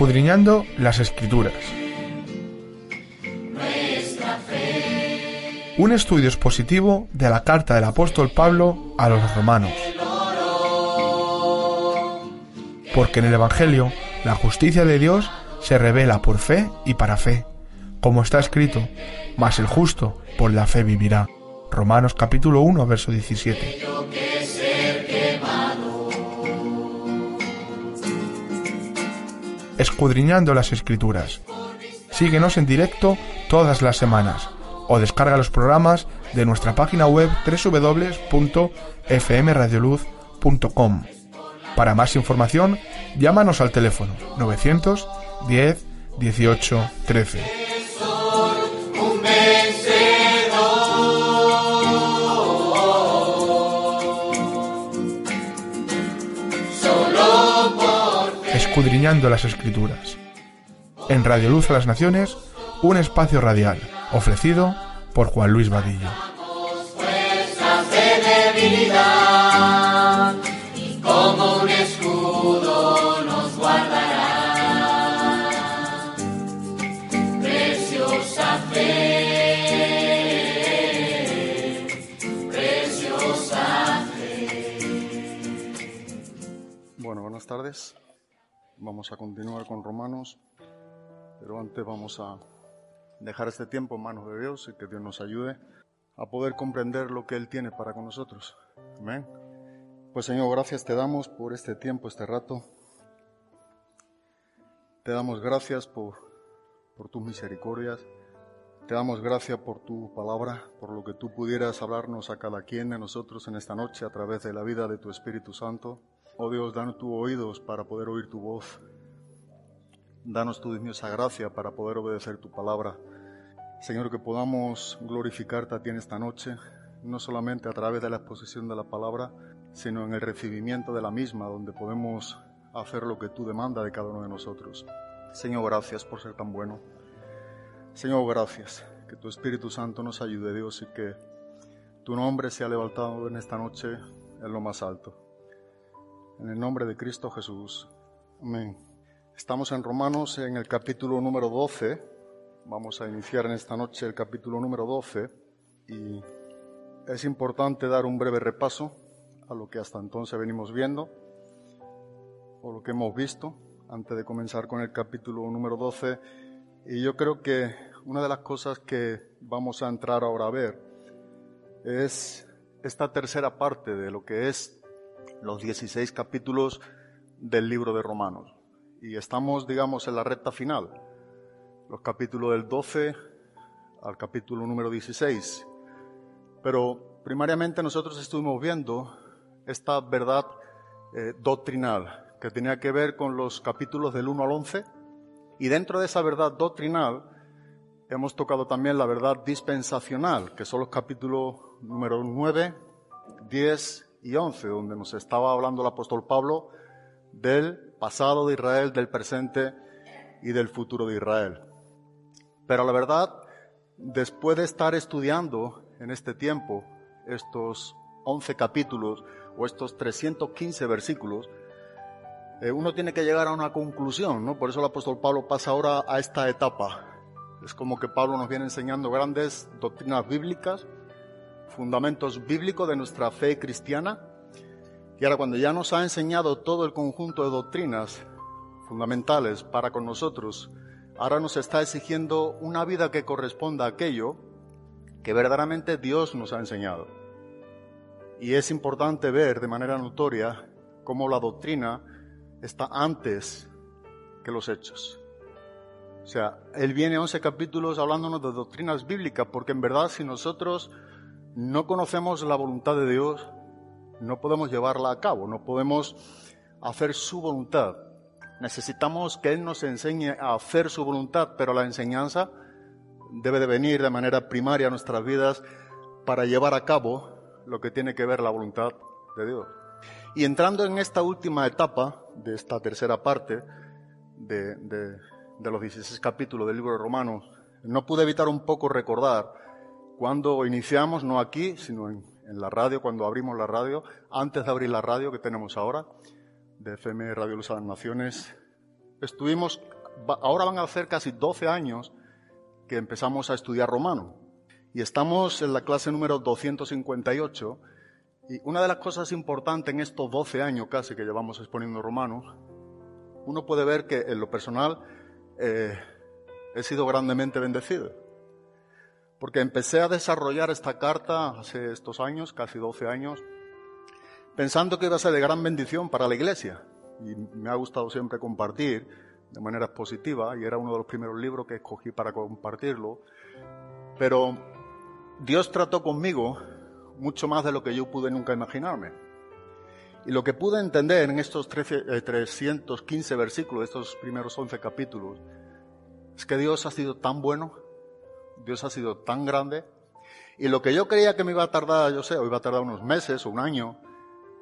Escudriñando las Escrituras. Un estudio expositivo de la carta del apóstol Pablo a los romanos. Porque en el Evangelio la justicia de Dios se revela por fe y para fe, como está escrito, mas el justo por la fe vivirá. Romanos capítulo 1, verso 17. Escudriñando las Escrituras. Síguenos en directo todas las semanas o descarga los programas de nuestra página web www.fmradioluz.com. Para más información, llámanos al teléfono 910 18 13. Escudriñando las Escrituras. En Radio Luz a las Naciones, un espacio radial, ofrecido por Juan Luis Vadillo. Preciosa fe, preciosa Bueno, buenas tardes. Vamos a continuar con Romanos, pero antes vamos a dejar este tiempo en manos de Dios y que Dios nos ayude a poder comprender lo que Él tiene para con nosotros. Amén. Pues Señor, gracias te damos por este tiempo, este rato. Te damos gracias por, por tus misericordias. Te damos gracias por tu palabra, por lo que tú pudieras hablarnos a cada quien de nosotros en esta noche a través de la vida de tu Espíritu Santo. Oh Dios, danos tus oídos para poder oír tu voz. Danos tu digniosa gracia para poder obedecer tu palabra. Señor, que podamos glorificarte a ti en esta noche, no solamente a través de la exposición de la palabra, sino en el recibimiento de la misma, donde podemos hacer lo que tú demandas de cada uno de nosotros. Señor, gracias por ser tan bueno. Señor, gracias. Que tu Espíritu Santo nos ayude, Dios, y que tu nombre sea levantado en esta noche en lo más alto. En el nombre de Cristo Jesús. Amén. Estamos en Romanos en el capítulo número 12. Vamos a iniciar en esta noche el capítulo número 12 y es importante dar un breve repaso a lo que hasta entonces venimos viendo o lo que hemos visto antes de comenzar con el capítulo número 12 y yo creo que una de las cosas que vamos a entrar ahora a ver es esta tercera parte de lo que es los 16 capítulos del libro de Romanos. Y estamos, digamos, en la recta final, los capítulos del 12 al capítulo número 16. Pero primariamente nosotros estuvimos viendo esta verdad eh, doctrinal que tenía que ver con los capítulos del 1 al 11. Y dentro de esa verdad doctrinal hemos tocado también la verdad dispensacional, que son los capítulos número 9, 10 y 11, donde nos estaba hablando el apóstol Pablo del pasado de Israel, del presente y del futuro de Israel. Pero la verdad, después de estar estudiando en este tiempo estos 11 capítulos o estos 315 versículos, eh, uno tiene que llegar a una conclusión, ¿no? Por eso el apóstol Pablo pasa ahora a esta etapa. Es como que Pablo nos viene enseñando grandes doctrinas bíblicas, fundamentos bíblicos de nuestra fe cristiana. Y ahora cuando ya nos ha enseñado todo el conjunto de doctrinas fundamentales para con nosotros ahora nos está exigiendo una vida que corresponda a aquello que verdaderamente Dios nos ha enseñado. Y es importante ver de manera notoria cómo la doctrina está antes que los hechos. O sea, Él viene 11 capítulos hablándonos de doctrinas bíblicas, porque en verdad si nosotros no conocemos la voluntad de Dios, no podemos llevarla a cabo, no podemos hacer su voluntad. Necesitamos que Él nos enseñe a hacer su voluntad, pero la enseñanza debe de venir de manera primaria a nuestras vidas para llevar a cabo lo que tiene que ver la voluntad de Dios. Y entrando en esta última etapa de esta tercera parte de, de, los 16 capítulos del libro de Romanos, no pude evitar un poco recordar cuando iniciamos, no aquí, sino en, en, la radio, cuando abrimos la radio, antes de abrir la radio que tenemos ahora, de FM Radio Luz de las Naciones, estuvimos, ahora van a ser casi 12 años que empezamos a estudiar romano. Y estamos en la clase número 258. Y una de las cosas importantes en estos 12 años casi que llevamos exponiendo romanos, uno puede ver que en lo personal eh, he sido grandemente bendecido porque empecé a desarrollar esta carta hace estos años, casi 12 años, pensando que iba a ser de gran bendición para la iglesia. Y me ha gustado siempre compartir de manera positiva, y era uno de los primeros libros que escogí para compartirlo. Pero Dios trató conmigo mucho más de lo que yo pude nunca imaginarme. Y lo que pude entender en estos 13, 315 eh, versículos, estos primeros 11 capítulos, es que Dios ha sido tan bueno Dios ha sido tan grande. Y lo que yo creía que me iba a tardar, yo sé, o iba a tardar unos meses o un año,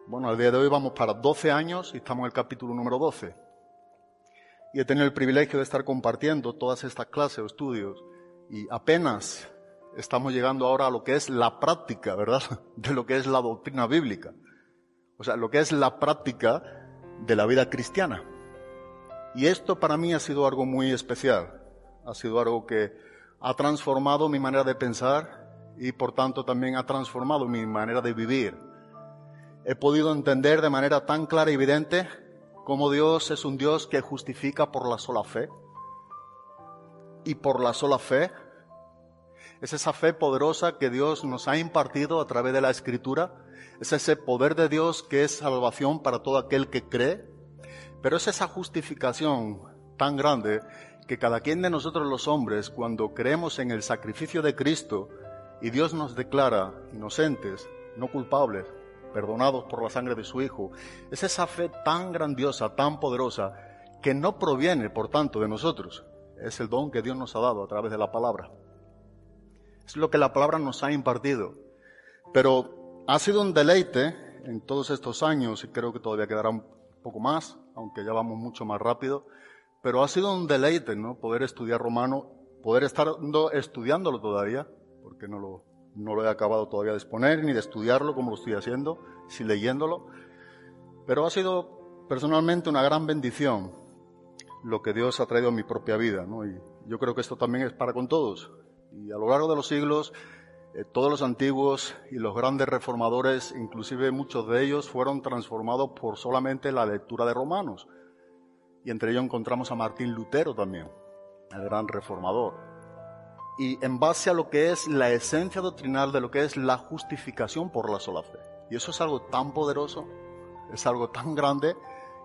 bueno, al día de hoy vamos para 12 años y estamos en el capítulo número 12. Y he tenido el privilegio de estar compartiendo todas estas clases o estudios y apenas estamos llegando ahora a lo que es la práctica, ¿verdad? De lo que es la doctrina bíblica. O sea, lo que es la práctica de la vida cristiana. Y esto para mí ha sido algo muy especial. Ha sido algo que ha transformado mi manera de pensar y por tanto también ha transformado mi manera de vivir. He podido entender de manera tan clara y evidente cómo Dios es un Dios que justifica por la sola fe. Y por la sola fe es esa fe poderosa que Dios nos ha impartido a través de la Escritura. Es ese poder de Dios que es salvación para todo aquel que cree. Pero es esa justificación tan grande que cada quien de nosotros los hombres, cuando creemos en el sacrificio de Cristo y Dios nos declara inocentes, no culpables, perdonados por la sangre de su Hijo, es esa fe tan grandiosa, tan poderosa, que no proviene, por tanto, de nosotros. Es el don que Dios nos ha dado a través de la palabra. Es lo que la palabra nos ha impartido. Pero ha sido un deleite en todos estos años, y creo que todavía quedará un poco más, aunque ya vamos mucho más rápido, pero ha sido un deleite, ¿no? Poder estudiar romano, poder estar estudiándolo todavía, porque no lo, no lo he acabado todavía de exponer, ni de estudiarlo como lo estoy haciendo, si leyéndolo. Pero ha sido personalmente una gran bendición lo que Dios ha traído a mi propia vida, ¿no? Y yo creo que esto también es para con todos. Y a lo largo de los siglos, eh, todos los antiguos y los grandes reformadores, inclusive muchos de ellos, fueron transformados por solamente la lectura de Romanos y entre ellos encontramos a Martín Lutero también, el gran reformador. Y en base a lo que es la esencia doctrinal de lo que es la justificación por la sola fe. Y eso es algo tan poderoso, es algo tan grande,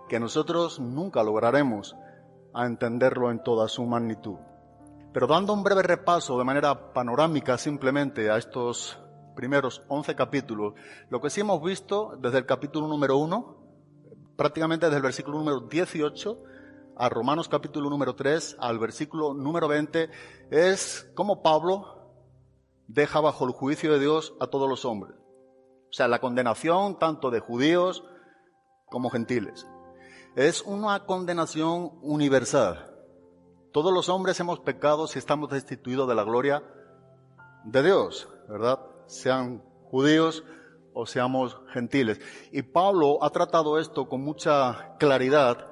que nosotros nunca lograremos a entenderlo en toda su magnitud. Pero dando un breve repaso de manera panorámica simplemente a estos primeros 11 capítulos, lo que sí hemos visto desde el capítulo número 1, prácticamente desde el versículo número 18, a Romanos capítulo número 3, al versículo número 20, es como Pablo deja bajo el juicio de Dios a todos los hombres. O sea, la condenación tanto de judíos como gentiles. Es una condenación universal. Todos los hombres hemos pecado si estamos destituidos de la gloria de Dios, ¿verdad? Sean judíos o seamos gentiles. Y Pablo ha tratado esto con mucha claridad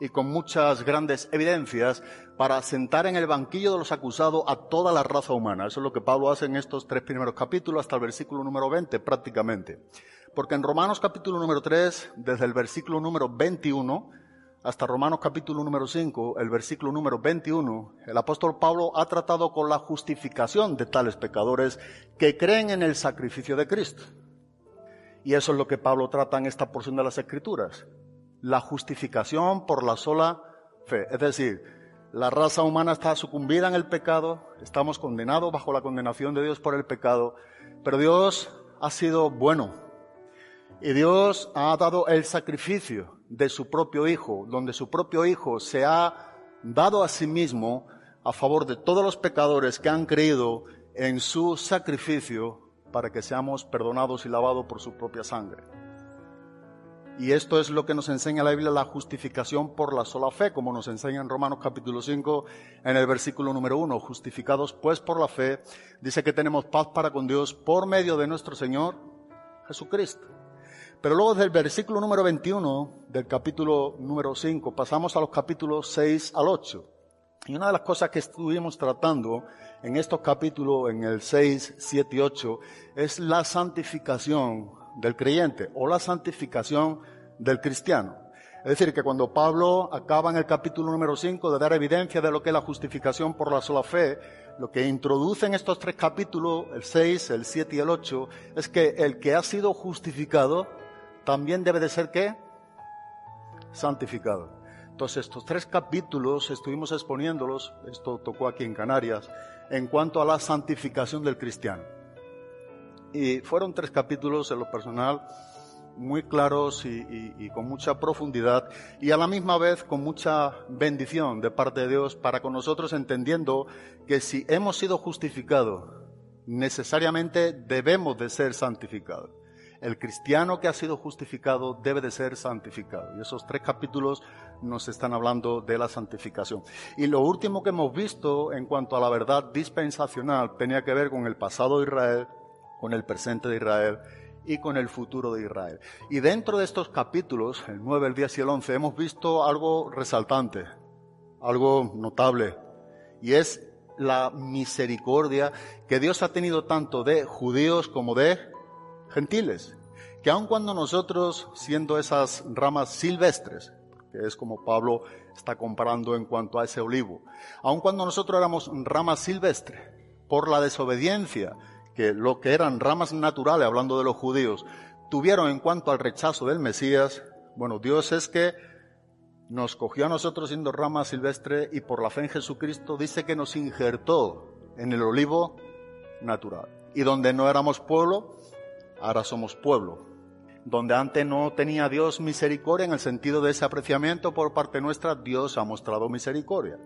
y con muchas grandes evidencias para sentar en el banquillo de los acusados a toda la raza humana. Eso es lo que Pablo hace en estos tres primeros capítulos hasta el versículo número 20 prácticamente. Porque en Romanos capítulo número 3, desde el versículo número 21, hasta Romanos capítulo número 5, el versículo número 21, el apóstol Pablo ha tratado con la justificación de tales pecadores que creen en el sacrificio de Cristo. Y eso es lo que Pablo trata en esta porción de las Escrituras. La justificación por la sola fe. Es decir, la raza humana está sucumbida en el pecado, estamos condenados bajo la condenación de Dios por el pecado, pero Dios ha sido bueno. Y Dios ha dado el sacrificio de su propio Hijo, donde su propio Hijo se ha dado a sí mismo a favor de todos los pecadores que han creído en su sacrificio para que seamos perdonados y lavados por su propia sangre. Y esto es lo que nos enseña la Biblia, la justificación por la sola fe, como nos enseña en Romanos capítulo 5, en el versículo número 1. Justificados pues por la fe, dice que tenemos paz para con Dios por medio de nuestro Señor Jesucristo. Pero luego desde el versículo número 21 del capítulo número 5 pasamos a los capítulos 6 al 8. Y una de las cosas que estuvimos tratando en estos capítulos, en el 6, 7 y 8, es la santificación del creyente o la santificación del cristiano. Es decir, que cuando Pablo acaba en el capítulo número 5 de dar evidencia de lo que es la justificación por la sola fe, lo que introduce en estos tres capítulos, el 6, el 7 y el 8, es que el que ha sido justificado también debe de ser qué? Santificado. Entonces, estos tres capítulos estuvimos exponiéndolos, esto tocó aquí en Canarias, en cuanto a la santificación del cristiano. Y fueron tres capítulos en lo personal muy claros y, con mucha profundidad y a la misma vez con mucha bendición de parte de Dios para con nosotros entendiendo que si hemos sido justificados, necesariamente debemos de ser santificados el cristiano que ha sido justificado debe de ser santificado. Y esos tres capítulos nos están hablando de la santificación. Y lo último que hemos visto en cuanto a la verdad dispensacional tenía que ver con el pasado de Israel, con el presente de Israel y con el futuro de Israel. Y dentro de estos capítulos, el 9, el 10 y el 11, hemos visto algo resaltante, algo notable, y es la misericordia que Dios ha tenido tanto de judíos como de gentiles, que aun cuando nosotros, siendo esas ramas silvestres, que es como Pablo está comparando en cuanto a ese olivo, aun cuando nosotros éramos ramas silvestres, por la desobediencia que lo que eran ramas naturales, hablando de los judíos, tuvieron en cuanto al rechazo del Mesías, bueno, Dios es que nos cogió a nosotros siendo ramas silvestres y por la fe en Jesucristo dice que nos injertó en el olivo natural. Y donde no éramos pueblo, ahora somos pueblo. Donde antes no tenía Dios misericordia en el sentido de ese apreciamiento por parte nuestra, Dios ha mostrado misericordia.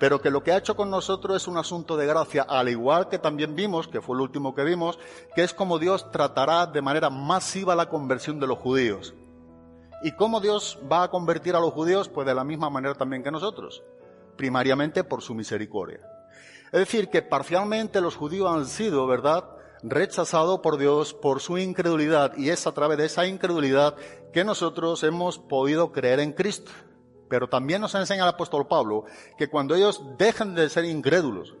Pero que lo que ha hecho con nosotros es un asunto de gracia, al igual que también vimos, que fue el último que vimos, que es como Dios tratará de manera masiva la conversión de los judíos. ¿Y cómo Dios va a convertir a los judíos? Pues de la misma manera también que nosotros, primariamente por su misericordia. Es decir, que parcialmente los judíos han sido, ¿verdad?, rechazado por Dios por su incredulidad y es a través de esa incredulidad que nosotros hemos podido creer en Cristo. Pero también nos enseña el apóstol Pablo que cuando ellos dejen de ser incrédulos,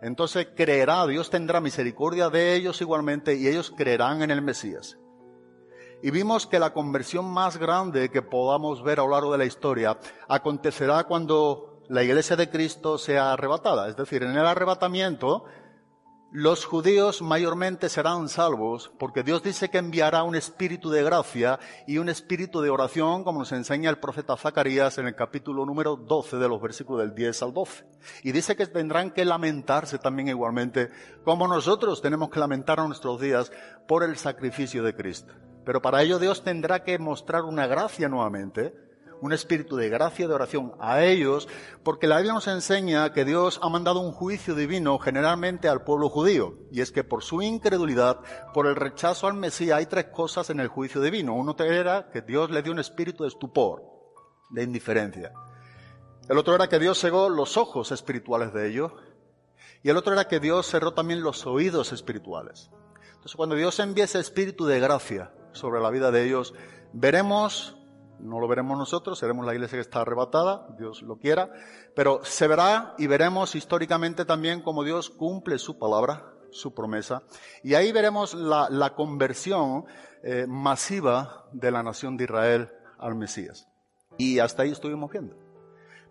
entonces creerá, Dios tendrá misericordia de ellos igualmente y ellos creerán en el Mesías. Y vimos que la conversión más grande que podamos ver a lo largo de la historia acontecerá cuando la iglesia de Cristo sea arrebatada. Es decir, en el arrebatamiento los judíos mayormente serán salvos porque Dios dice que enviará un espíritu de gracia y un espíritu de oración, como nos enseña el profeta Zacarías en el capítulo número 12 de los versículos del 10 al 12. Y dice que tendrán que lamentarse también igualmente, como nosotros tenemos que lamentar a nuestros días por el sacrificio de Cristo. Pero para ello Dios tendrá que mostrar una gracia nuevamente un espíritu de gracia y de oración a ellos, porque la Biblia nos enseña que Dios ha mandado un juicio divino generalmente al pueblo judío, y es que por su incredulidad, por el rechazo al Mesías, hay tres cosas en el juicio divino. Uno era que Dios le dio un espíritu de estupor, de indiferencia. El otro era que Dios cegó los ojos espirituales de ellos, y el otro era que Dios cerró también los oídos espirituales. Entonces, cuando Dios envía ese espíritu de gracia sobre la vida de ellos, veremos no lo veremos nosotros, seremos la iglesia que está arrebatada, Dios lo quiera, pero se verá y veremos históricamente también cómo Dios cumple su palabra, su promesa, y ahí veremos la, conversión eh, masiva de la nación de Israel al Mesías. Y hasta ahí estuvimos viendo.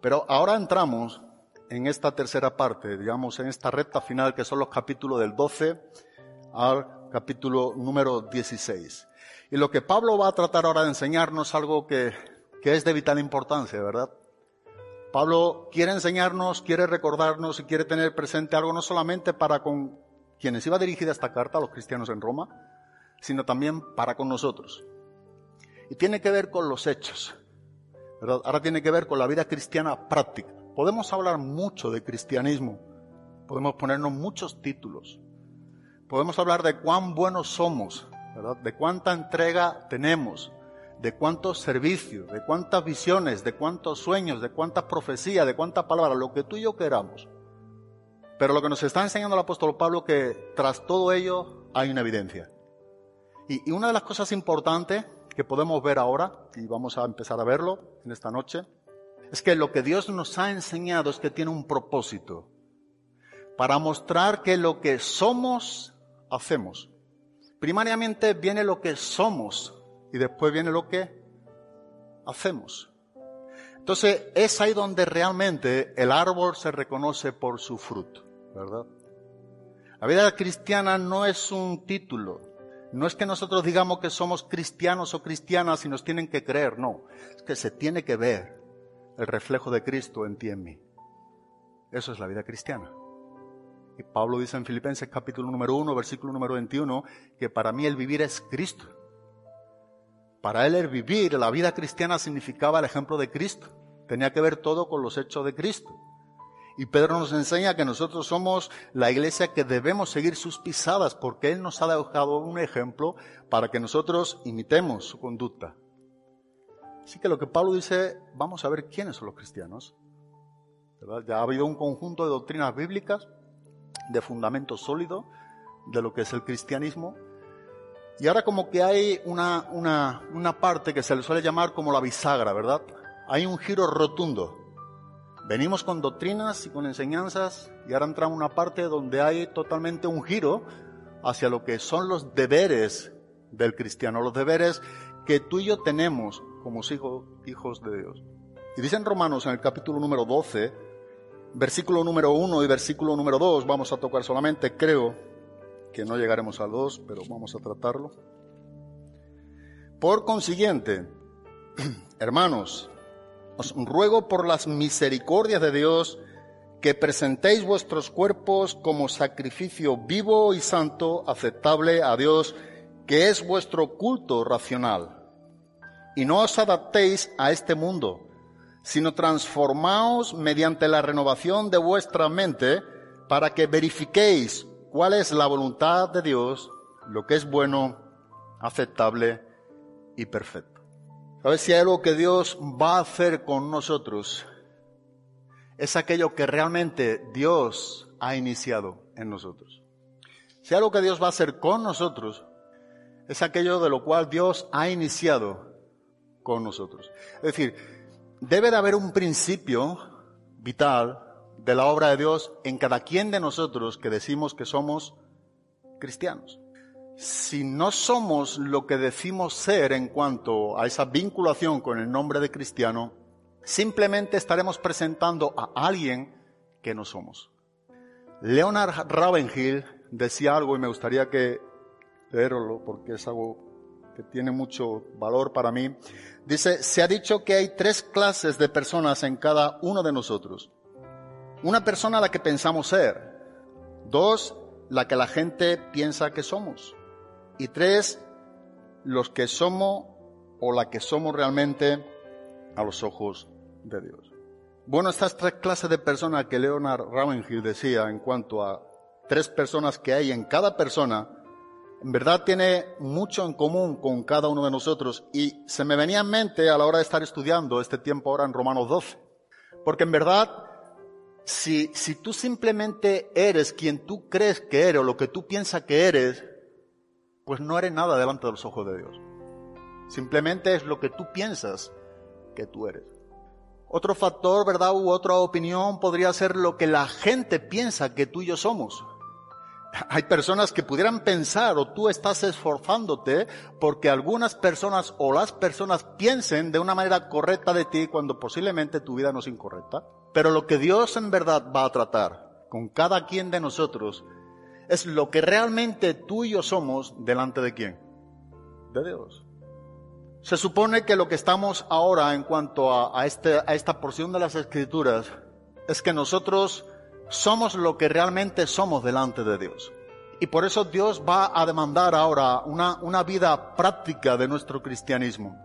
Pero ahora entramos en esta tercera parte, digamos, en esta recta final que son los capítulos del 12 al capítulo número 16. Y lo que Pablo va a tratar ahora de enseñarnos algo que, que es de vital importancia, ¿verdad? Pablo quiere enseñarnos, quiere recordarnos y quiere tener presente algo no solamente para con quienes iba dirigida esta carta, a los cristianos en Roma, sino también para con nosotros. Y tiene que ver con los hechos. ¿verdad? Ahora tiene que ver con la vida cristiana práctica. Podemos hablar mucho de cristianismo, podemos ponernos muchos títulos, podemos hablar de cuán buenos somos, de cuánta entrega tenemos, de cuántos servicios, de cuántas visiones, de cuántos sueños, de cuántas profecías, de cuántas palabras, lo que tú y yo queramos. Pero lo que nos está enseñando el apóstol Pablo que tras todo ello hay una evidencia. Y una de las cosas importantes que podemos ver ahora, y vamos a empezar a verlo en esta noche, es que lo que Dios nos ha enseñado es que tiene un propósito para mostrar que lo que somos, hacemos. Primariamente viene lo que somos y después viene lo que hacemos. Entonces es ahí donde realmente el árbol se reconoce por su fruto, ¿verdad? La vida cristiana no es un título, no es que nosotros digamos que somos cristianos o cristianas y nos tienen que creer, no, es que se tiene que ver el reflejo de Cristo en ti y en mí. Eso es la vida cristiana. Y Pablo dice en Filipenses capítulo número 1, versículo número 21, que para mí el vivir es Cristo. Para él el vivir, la vida cristiana significaba el ejemplo de Cristo. Tenía que ver todo con los hechos de Cristo. Y Pedro nos enseña que nosotros somos la iglesia que debemos seguir sus pisadas porque Él nos ha dejado un ejemplo para que nosotros imitemos su conducta. Así que lo que Pablo dice, vamos a ver quiénes son los cristianos. Ya ha habido un conjunto de doctrinas bíblicas, de fundamento sólido de lo que es el cristianismo, y ahora como que hay una, una, una parte que se le suele llamar como la bisagra, ¿verdad? Hay un giro rotundo. Venimos con doctrinas y con enseñanzas y ahora entramos en una parte donde hay totalmente un giro hacia lo que son los deberes del cristiano, los deberes que tú y yo tenemos como hijos, hijos de Dios. Y dicen Romanos en el capítulo número 12, versículo número 1 y versículo número 2, vamos a tocar solamente, creo, que no llegaremos al 2, pero vamos a tratarlo. Por consiguiente, hermanos, os ruego por las misericordias de Dios que presentéis vuestros cuerpos como sacrificio vivo y santo, aceptable a Dios, que es vuestro culto racional. Y no os adaptéis a este mundo, sino transformaos mediante la renovación de vuestra mente para que verifiquéis cuál es la voluntad de Dios, lo que es bueno, aceptable y perfecto. ¿Sabes si hay algo que Dios va a hacer con nosotros? Es aquello que realmente Dios ha iniciado en nosotros. Si hay algo que Dios va a hacer con nosotros, es aquello de lo cual Dios ha iniciado con nosotros. Es decir, debe de haber un principio vital de la obra de Dios en cada quien de nosotros que decimos que somos cristianos. Si no somos lo que decimos ser en cuanto a esa vinculación con el nombre de cristiano, simplemente estaremos presentando a alguien que no somos. Leonard Ravenhill decía algo y me gustaría que leerlo porque es algo tiene mucho valor para mí. Dice, se ha dicho que hay tres clases de personas en cada uno de nosotros. Una persona la que pensamos ser. Dos, la que la gente piensa que somos. Y tres, los que somos o la que somos realmente a los ojos de Dios. Bueno, estas tres clases de personas que Leonard Ravenhill decía en cuanto a tres personas que hay en cada persona, en verdad tiene mucho en común con cada uno de nosotros y se me venía en mente a la hora de estar estudiando este tiempo ahora en Romanos 12. Porque en verdad si, si tú simplemente eres quien tú crees que eres o lo que tú piensas que eres, pues no eres nada delante de los ojos de Dios. Simplemente es lo que tú piensas que tú eres. Otro factor, ¿verdad? U otra opinión podría ser lo que la gente piensa que tú y yo somos. Hay personas que pudieran pensar o tú estás esforzándote porque algunas personas o las personas piensen de una manera correcta de ti cuando posiblemente tu vida no es incorrecta. Pero lo que Dios en verdad va a tratar con cada quien de nosotros es lo que realmente tú y yo somos delante de quién? De Dios. Se supone que lo que estamos ahora en cuanto a, este, a esta porción de las escrituras es que nosotros somos lo que realmente somos delante de Dios. Y por eso Dios va a demandar ahora una, una vida práctica de nuestro cristianismo.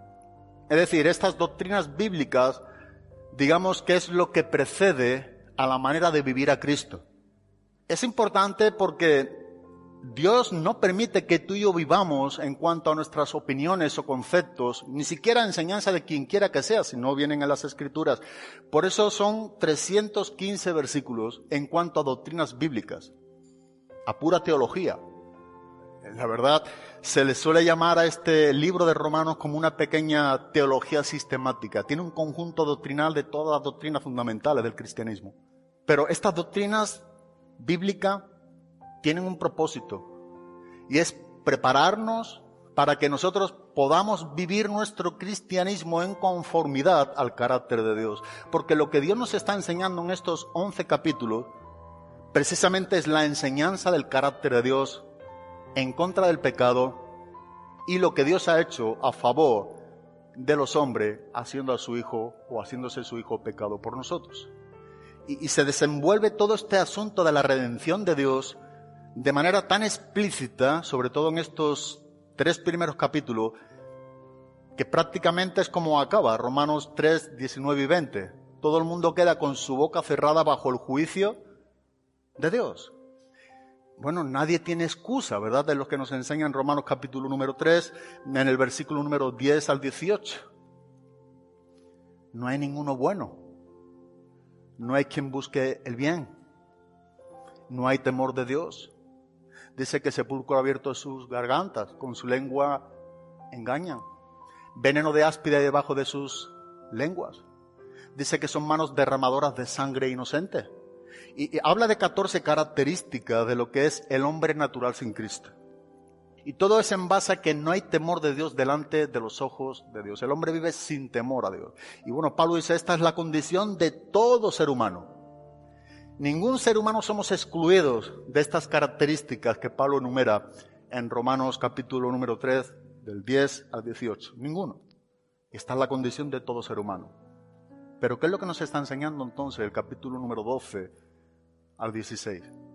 Es decir, estas doctrinas bíblicas, digamos que es lo que precede a la manera de vivir a Cristo. Es importante porque Dios no permite que tú y yo vivamos en cuanto a nuestras opiniones o conceptos, ni siquiera enseñanza de quien quiera que sea, si no vienen en las escrituras. Por eso son 315 versículos en cuanto a doctrinas bíblicas, a pura teología. La verdad, se le suele llamar a este libro de Romanos como una pequeña teología sistemática. Tiene un conjunto doctrinal de todas las doctrinas fundamentales del cristianismo. Pero estas doctrinas bíblicas tienen un propósito y es prepararnos para que nosotros podamos vivir nuestro cristianismo en conformidad al carácter de Dios. Porque lo que Dios nos está enseñando en estos 11 capítulos precisamente es la enseñanza del carácter de Dios en contra del pecado y lo que Dios ha hecho a favor de los hombres haciendo a su hijo o haciéndose su hijo pecado por nosotros. Y, y se desenvuelve todo este asunto de la redención de Dios de manera tan explícita, sobre todo en estos tres primeros capítulos, que prácticamente es como acaba Romanos 3, 19 y 20. Todo el mundo queda con su boca cerrada bajo el juicio de Dios. Bueno, nadie tiene excusa, ¿verdad? De lo que nos enseña en Romanos capítulo número 3, en el versículo número 10 al 18. No hay ninguno bueno. No hay quien busque el bien. No hay temor de Dios. Dice que sepulcro abierto sus gargantas, con su lengua engañan. Veneno de áspida debajo de sus lenguas. Dice que son manos derramadoras de sangre inocente. Y, y habla de 14 características de lo que es el hombre natural sin Cristo. Y todo es en base a que no hay temor de Dios delante de los ojos de Dios. El hombre vive sin temor a Dios. Y bueno, Pablo dice, esta es la condición de todo ser humano. Ningún ser humano somos excluidos de estas características que Pablo enumera en Romanos capítulo número 3, del 10 al 18. Ninguno. Esta es la condición de todo ser humano. Pero ¿qué es lo que nos está enseñando entonces el capítulo número 12 al 16?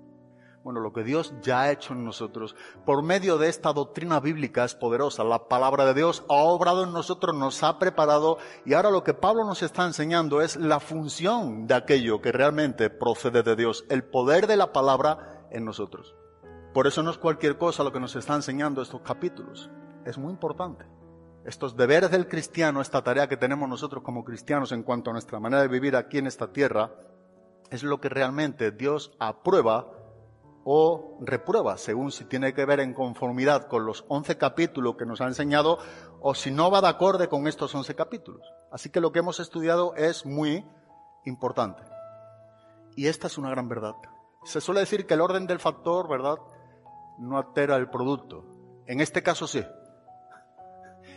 Bueno, lo que Dios ya ha hecho en nosotros por medio de esta doctrina bíblica es poderosa. La palabra de Dios ha obrado en nosotros, nos ha preparado y ahora lo que Pablo nos está enseñando es la función de aquello que realmente procede de Dios, el poder de la palabra en nosotros. Por eso no es cualquier cosa lo que nos está enseñando estos capítulos. Es muy importante. Estos deberes del cristiano, esta tarea que tenemos nosotros como cristianos en cuanto a nuestra manera de vivir aquí en esta tierra, es lo que realmente Dios aprueba o reprueba, según si tiene que ver en conformidad con los 11 capítulos que nos ha enseñado o si no va de acorde con estos 11 capítulos. Así que lo que hemos estudiado es muy importante. Y esta es una gran verdad. Se suele decir que el orden del factor, ¿verdad?, no altera el producto. En este caso sí.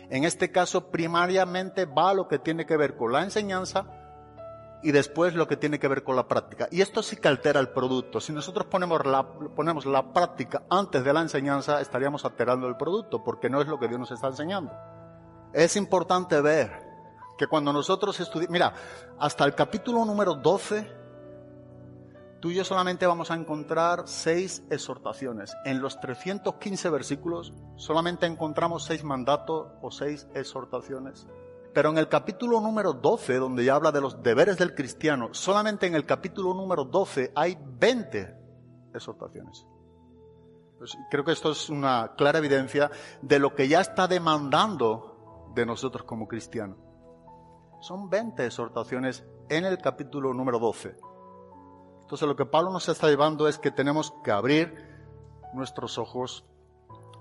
En este caso primariamente va lo que tiene que ver con la enseñanza y después lo que tiene que ver con la práctica. Y esto sí que altera el producto. Si nosotros ponemos la, ponemos la práctica antes de la enseñanza, estaríamos alterando el producto, porque no es lo que Dios nos está enseñando. Es importante ver que cuando nosotros estudiamos, mira, hasta el capítulo número 12, tú y yo solamente vamos a encontrar seis exhortaciones. En los 315 versículos solamente encontramos seis mandatos o seis exhortaciones. Pero en el capítulo número 12, donde ya habla de los deberes del cristiano, solamente en el capítulo número 12 hay 20 exhortaciones. Pues creo que esto es una clara evidencia de lo que ya está demandando de nosotros como cristianos. Son 20 exhortaciones en el capítulo número 12. Entonces lo que Pablo nos está llevando es que tenemos que abrir nuestros ojos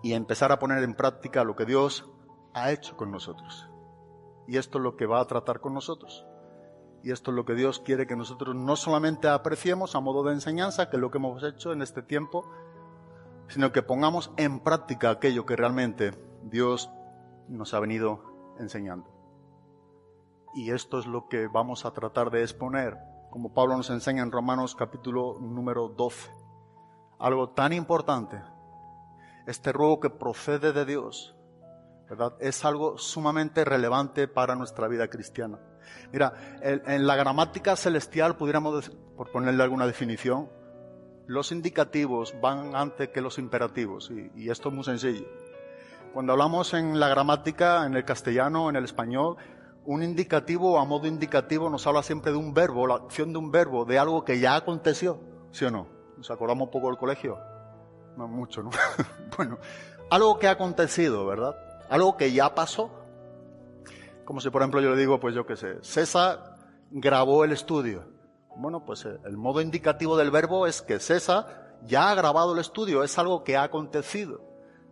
y empezar a poner en práctica lo que Dios ha hecho con nosotros. Y esto es lo que va a tratar con nosotros. Y esto es lo que Dios quiere que nosotros no solamente apreciemos a modo de enseñanza, que es lo que hemos hecho en este tiempo, sino que pongamos en práctica aquello que realmente Dios nos ha venido enseñando. Y esto es lo que vamos a tratar de exponer, como Pablo nos enseña en Romanos capítulo número 12. Algo tan importante, este ruego que procede de Dios, Es algo sumamente relevante para nuestra vida cristiana. Mira, en, la gramática celestial, pudiéramos, por ponerle alguna definición, los indicativos van antes que los imperativos, y, esto es muy sencillo. Cuando hablamos en la gramática, en el castellano, en el español, un indicativo a modo indicativo nos habla siempre de un verbo, la acción de un verbo, de algo que ya aconteció, ¿sí o no? ¿Nos acordamos poco del colegio? No mucho, ¿no? bueno, algo que ha acontecido, ¿verdad? Algo que ya pasó. Como si, por ejemplo, yo le digo, pues yo qué sé, César grabó el estudio. Bueno, pues eh, el modo indicativo del verbo es que César ya ha grabado el estudio, es algo que ha acontecido.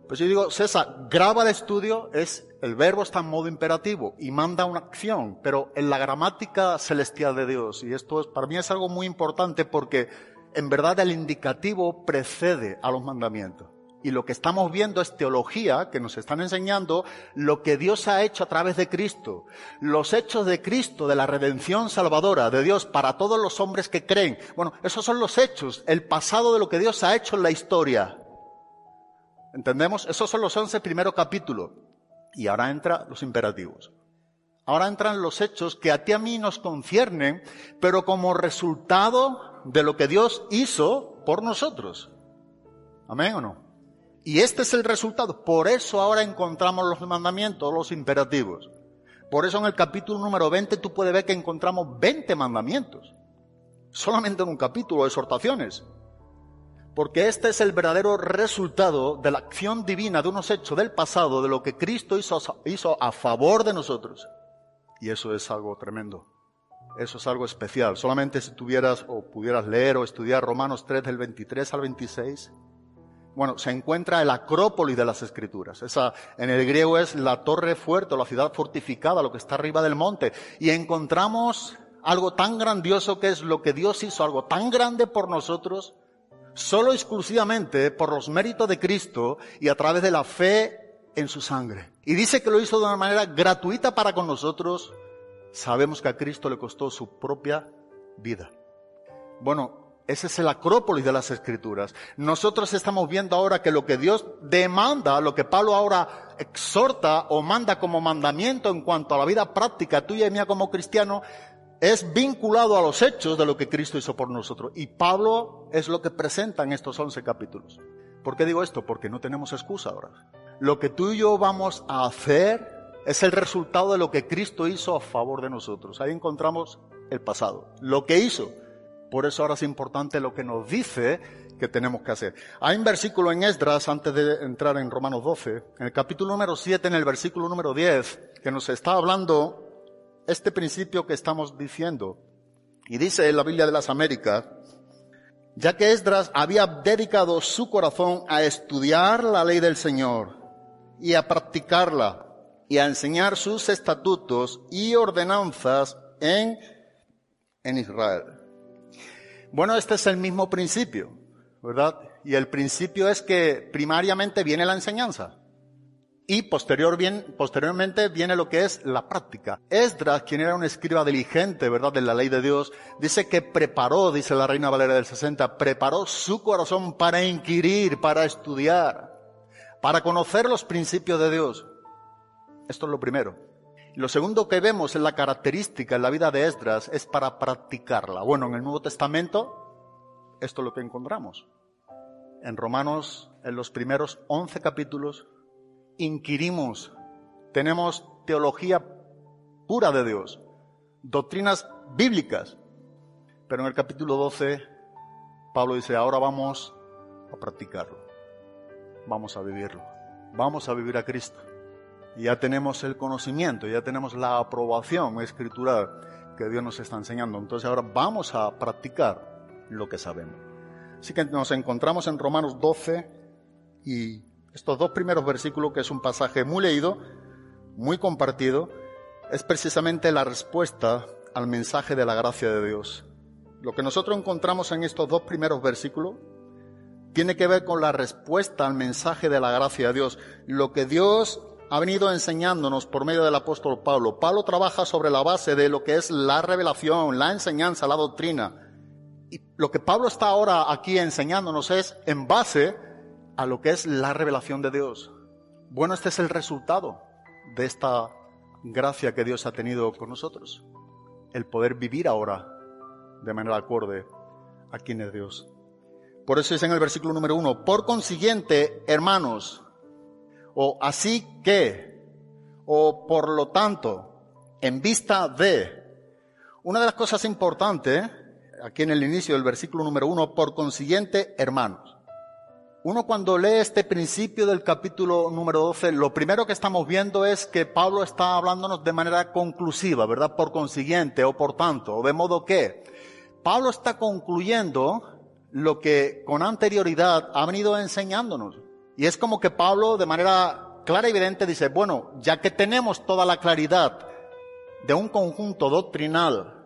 Pues yo digo, César, graba el estudio, es, el verbo está en modo imperativo y manda una acción, pero en la gramática celestial de Dios, y esto es, para mí es algo muy importante porque en verdad el indicativo precede a los mandamientos. Y lo que estamos viendo es teología que nos están enseñando lo que Dios ha hecho a través de Cristo. Los hechos de Cristo, de la redención salvadora de Dios para todos los hombres que creen. Bueno, esos son los hechos, el pasado de lo que Dios ha hecho en la historia. ¿Entendemos? Esos son los once primeros capítulos. Y ahora entran los imperativos. Ahora entran los hechos que a ti a mí nos conciernen, pero como resultado de lo que Dios hizo por nosotros. ¿Amén o no? Y este es el resultado. Por eso ahora encontramos los mandamientos, los imperativos. Por eso en el capítulo número 20 tú puedes ver que encontramos 20 mandamientos. Solamente en un capítulo, exhortaciones. Porque este es el verdadero resultado de la acción divina, de unos hechos del pasado, de lo que Cristo hizo, hizo a favor de nosotros. Y eso es algo tremendo. Eso es algo especial. Solamente si tuvieras o pudieras leer o estudiar Romanos 3 del 23 al 26, bueno, se encuentra el acrópolis de las escrituras. Esa, en el griego es la torre fuerte la ciudad fortificada, lo que está arriba del monte. Y encontramos algo tan grandioso que es lo que Dios hizo, algo tan grande por nosotros, solo exclusivamente por los méritos de Cristo y a través de la fe en su sangre. Y dice que lo hizo de una manera gratuita para con nosotros. Sabemos que a Cristo le costó su propia vida. Bueno, ese es el acrópolis de las escrituras. Nosotros estamos viendo ahora que lo que Dios demanda, lo que Pablo ahora exhorta o manda como mandamiento en cuanto a la vida práctica tuya y mía como cristiano, es vinculado a los hechos de lo que Cristo hizo por nosotros. Y Pablo es lo que presenta en estos 11 capítulos. ¿Por qué digo esto? Porque no tenemos excusa ahora. Lo que tú y yo vamos a hacer es el resultado de lo que Cristo hizo a favor de nosotros. Ahí encontramos el pasado. Lo que hizo. Por eso ahora es importante lo que nos dice que tenemos que hacer. Hay un versículo en Esdras, antes de entrar en Romanos 12, en el capítulo número 7, en el versículo número 10, que nos está hablando este principio que estamos diciendo. Y dice en la Biblia de las Américas, ya que Esdras había dedicado su corazón a estudiar la ley del Señor y a practicarla y a enseñar sus estatutos y ordenanzas en, en Israel. Bueno, este es el mismo principio, ¿verdad? Y el principio es que primariamente viene la enseñanza. Y posterior bien, posteriormente viene lo que es la práctica. Esdras, quien era un escriba diligente, ¿verdad?, de la ley de Dios, dice que preparó, dice la Reina Valera del 60, preparó su corazón para inquirir, para estudiar, para conocer los principios de Dios. Esto es lo primero. Lo segundo que vemos en la característica en la vida de Esdras es para practicarla. Bueno, en el Nuevo Testamento, esto es lo que encontramos. En Romanos, en los primeros 11 capítulos, inquirimos, tenemos teología pura de Dios, doctrinas bíblicas. Pero en el capítulo 12, Pablo dice, ahora vamos a practicarlo, vamos a vivirlo, vamos a vivir a Cristo. Ya tenemos el conocimiento, ya tenemos la aprobación escritural que Dios nos está enseñando. Entonces ahora vamos a practicar lo que sabemos. Así que nos encontramos en Romanos 12 y estos dos primeros versículos, que es un pasaje muy leído, muy compartido, es precisamente la respuesta al mensaje de la gracia de Dios. Lo que nosotros encontramos en estos dos primeros versículos tiene que ver con la respuesta al mensaje de la gracia de Dios. Lo que Dios ha venido enseñándonos por medio del apóstol Pablo. Pablo trabaja sobre la base de lo que es la revelación, la enseñanza, la doctrina. Y lo que Pablo está ahora aquí enseñándonos es en base a lo que es la revelación de Dios. Bueno, este es el resultado de esta gracia que Dios ha tenido con nosotros. El poder vivir ahora de manera acorde a quien es Dios. Por eso dice en el versículo número uno, por consiguiente, hermanos, o así que, o por lo tanto, en vista de, una de las cosas importantes, aquí en el inicio del versículo número uno, por consiguiente, hermanos. Uno cuando lee este principio del capítulo número 12, lo primero que estamos viendo es que Pablo está hablándonos de manera conclusiva, ¿verdad? Por consiguiente o por tanto, o de modo que Pablo está concluyendo lo que con anterioridad ha venido enseñándonos. Y es como que Pablo de manera clara y evidente dice, bueno, ya que tenemos toda la claridad de un conjunto doctrinal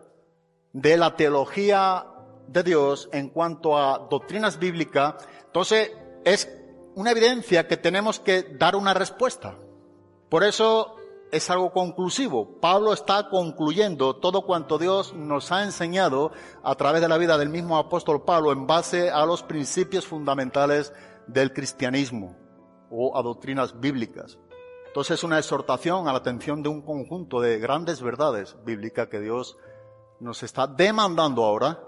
de la teología de Dios en cuanto a doctrinas bíblicas, entonces es una evidencia que tenemos que dar una respuesta. Por eso es algo conclusivo. Pablo está concluyendo todo cuanto Dios nos ha enseñado a través de la vida del mismo apóstol Pablo en base a los principios fundamentales del cristianismo o a doctrinas bíblicas. Entonces es una exhortación a la atención de un conjunto de grandes verdades bíblicas que Dios nos está demandando ahora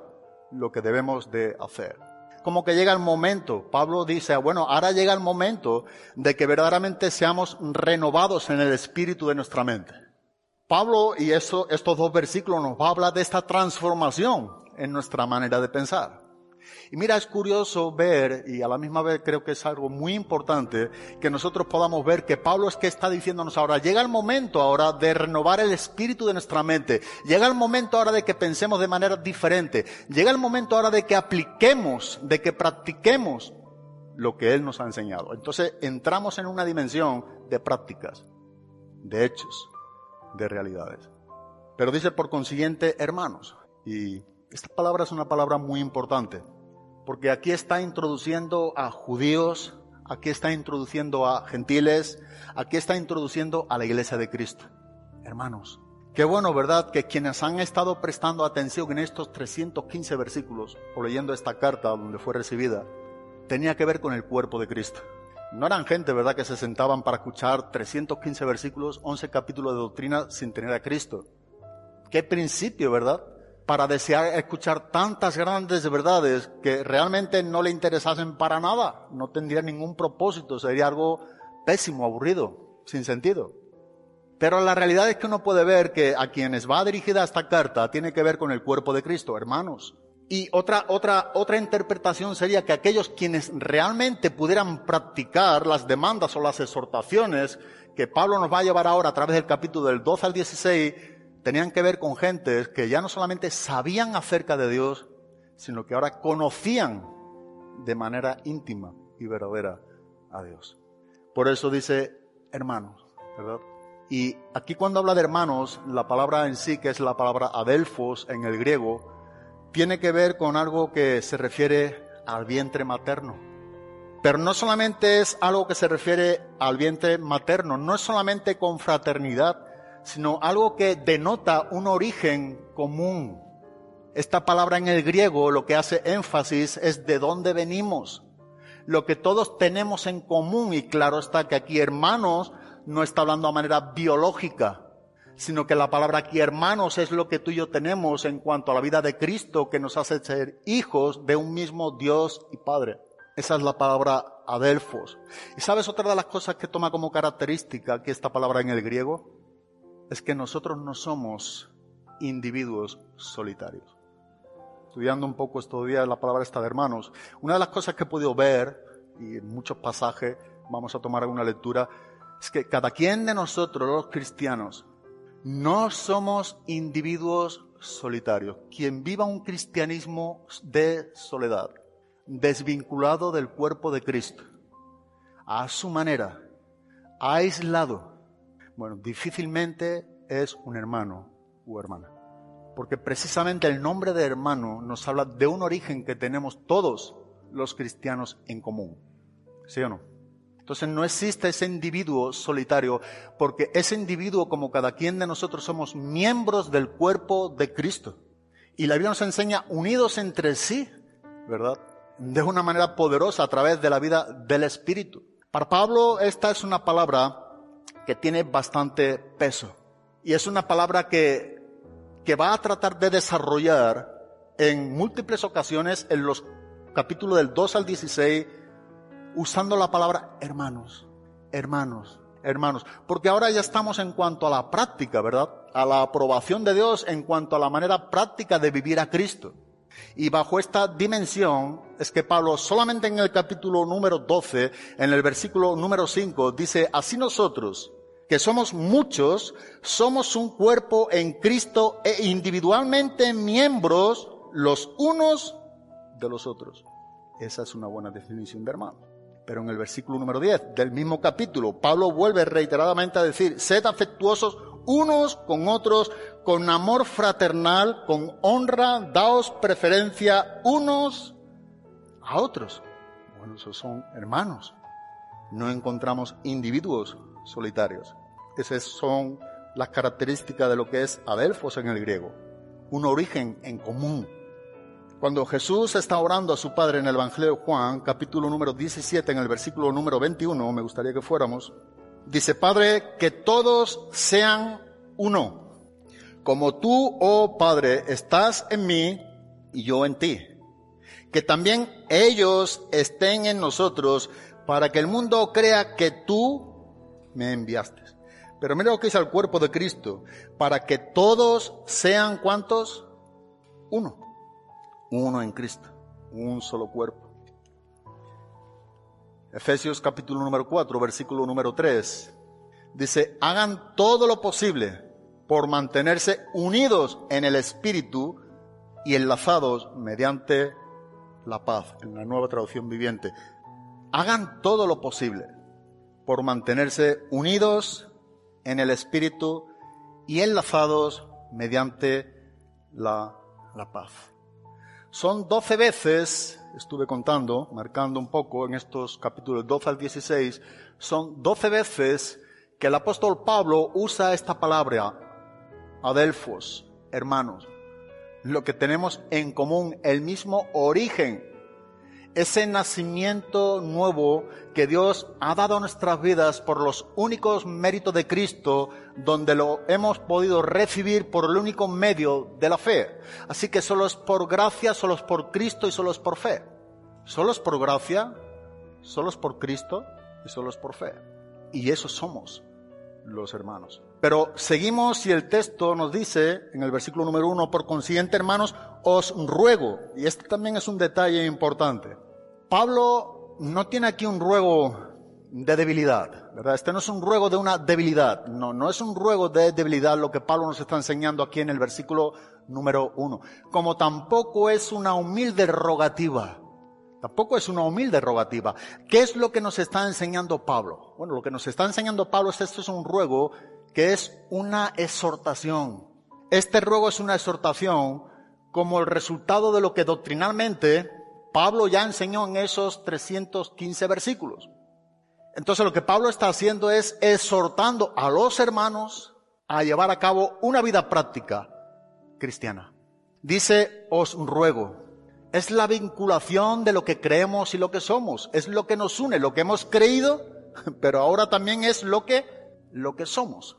lo que debemos de hacer como que llega el momento. Pablo dice, bueno, ahora llega el momento de que verdaderamente seamos renovados en el espíritu de nuestra mente. Pablo y eso, estos dos versículos nos va a hablar de esta transformación en nuestra manera de pensar. Y mira, es curioso ver, y a la misma vez creo que es algo muy importante, que nosotros podamos ver que Pablo es que está diciéndonos ahora, llega el momento ahora de renovar el espíritu de nuestra mente, llega el momento ahora de que pensemos de manera diferente, llega el momento ahora de que apliquemos, de que practiquemos lo que Él nos ha enseñado. Entonces entramos en una dimensión de prácticas, de hechos, de realidades. Pero dice por consiguiente, hermanos, y esta palabra es una palabra muy importante, porque aquí está introduciendo a judíos, aquí está introduciendo a gentiles, aquí está introduciendo a la iglesia de Cristo. Hermanos, qué bueno, ¿verdad? Que quienes han estado prestando atención en estos 315 versículos o leyendo esta carta donde fue recibida, tenía que ver con el cuerpo de Cristo. No eran gente, ¿verdad?, que se sentaban para escuchar 315 versículos, 11 capítulos de doctrina sin tener a Cristo. Qué principio, ¿verdad? Para desear escuchar tantas grandes verdades que realmente no le interesasen para nada, no tendría ningún propósito, sería algo pésimo, aburrido, sin sentido. Pero la realidad es que uno puede ver que a quienes va dirigida esta carta tiene que ver con el cuerpo de Cristo, hermanos. Y otra, otra, otra interpretación sería que aquellos quienes realmente pudieran practicar las demandas o las exhortaciones que Pablo nos va a llevar ahora a través del capítulo del 12 al 16, tenían que ver con gentes que ya no solamente sabían acerca de Dios, sino que ahora conocían de manera íntima y verdadera a Dios. Por eso dice hermanos, ¿verdad? Y aquí cuando habla de hermanos, la palabra en sí, que es la palabra adelfos en el griego, tiene que ver con algo que se refiere al vientre materno. Pero no solamente es algo que se refiere al vientre materno, no es solamente con fraternidad, sino algo que denota un origen común. Esta palabra en el griego lo que hace énfasis es de dónde venimos, lo que todos tenemos en común y claro está que aquí hermanos no está hablando a manera biológica, sino que la palabra aquí hermanos es lo que tú y yo tenemos en cuanto a la vida de Cristo que nos hace ser hijos de un mismo Dios y Padre. Esa es la palabra adelfos. ¿Y sabes otra de las cosas que toma como característica aquí esta palabra en el griego? Es que nosotros no somos individuos solitarios. Estudiando un poco estos días la palabra esta de hermanos, una de las cosas que he podido ver, y en muchos pasajes vamos a tomar alguna lectura, es que cada quien de nosotros, los cristianos, no somos individuos solitarios. Quien viva un cristianismo de soledad, desvinculado del cuerpo de Cristo, a su manera, aislado, bueno, difícilmente es un hermano u hermana. Porque precisamente el nombre de hermano nos habla de un origen que tenemos todos los cristianos en común. ¿Sí o no? Entonces no existe ese individuo solitario, porque ese individuo, como cada quien de nosotros, somos miembros del cuerpo de Cristo. Y la Biblia nos enseña unidos entre sí, ¿verdad? De una manera poderosa a través de la vida del Espíritu. Para Pablo esta es una palabra que tiene bastante peso. Y es una palabra que, que va a tratar de desarrollar en múltiples ocasiones en los capítulos del 2 al 16 usando la palabra hermanos, hermanos, hermanos, porque ahora ya estamos en cuanto a la práctica, ¿verdad? A la aprobación de Dios en cuanto a la manera práctica de vivir a Cristo. Y bajo esta dimensión es que Pablo solamente en el capítulo número 12, en el versículo número 5, dice, así nosotros, que somos muchos, somos un cuerpo en Cristo e individualmente miembros los unos de los otros. Esa es una buena definición de hermano. Pero en el versículo número 10 del mismo capítulo, Pablo vuelve reiteradamente a decir, sed afectuosos unos con otros, con amor fraternal, con honra, daos preferencia unos a otros. Bueno, esos son hermanos. No encontramos individuos solitarios. Esas son las características de lo que es Adelfos en el griego. Un origen en común cuando Jesús está orando a su Padre en el Evangelio de Juan, capítulo número 17, en el versículo número 21, me gustaría que fuéramos, dice, Padre, que todos sean uno, como tú, oh Padre, estás en mí y yo en ti. Que también ellos estén en nosotros para que el mundo crea que tú me enviaste. Pero mira lo que dice el cuerpo de Cristo, para que todos sean cuantos? Uno uno en Cristo, un solo cuerpo. Efesios capítulo número 4, versículo número 3, dice, hagan todo lo posible por mantenerse unidos en el Espíritu y enlazados mediante la paz, en la nueva traducción viviente. Hagan todo lo posible por mantenerse unidos en el Espíritu y enlazados mediante la, la paz. Son doce veces, estuve contando, marcando un poco en estos capítulos 12 al 16, son doce veces que el apóstol Pablo usa esta palabra, adelfos, hermanos. Lo que tenemos en común, el mismo origen ese nacimiento nuevo que Dios ha dado a nuestras vidas por los únicos méritos de Cristo, donde lo hemos podido recibir por el único medio de la fe. Así que solo es por gracia, solo es por Cristo y solo es por fe. Solo es por gracia, solo es por Cristo y solo es por fe. Y eso somos los hermanos. Pero seguimos y el texto nos dice en el versículo número uno, por consiguiente hermanos, os ruego, y este también es un detalle importante, Pablo no tiene aquí un ruego de debilidad, ¿verdad? Este no es un ruego de una debilidad, no, no es un ruego de debilidad lo que Pablo nos está enseñando aquí en el versículo número uno, como tampoco es una humilde rogativa, Tampoco es una humilde rogativa. ¿Qué es lo que nos está enseñando Pablo? Bueno, lo que nos está enseñando Pablo es esto es un ruego que es una exhortación. Este ruego es una exhortación como el resultado de lo que doctrinalmente Pablo ya enseñó en esos 315 versículos. Entonces lo que Pablo está haciendo es exhortando a los hermanos a llevar a cabo una vida práctica cristiana. Dice, os ruego. Es la vinculación de lo que creemos y lo que somos. Es lo que nos une, lo que hemos creído, pero ahora también es lo que, lo que somos.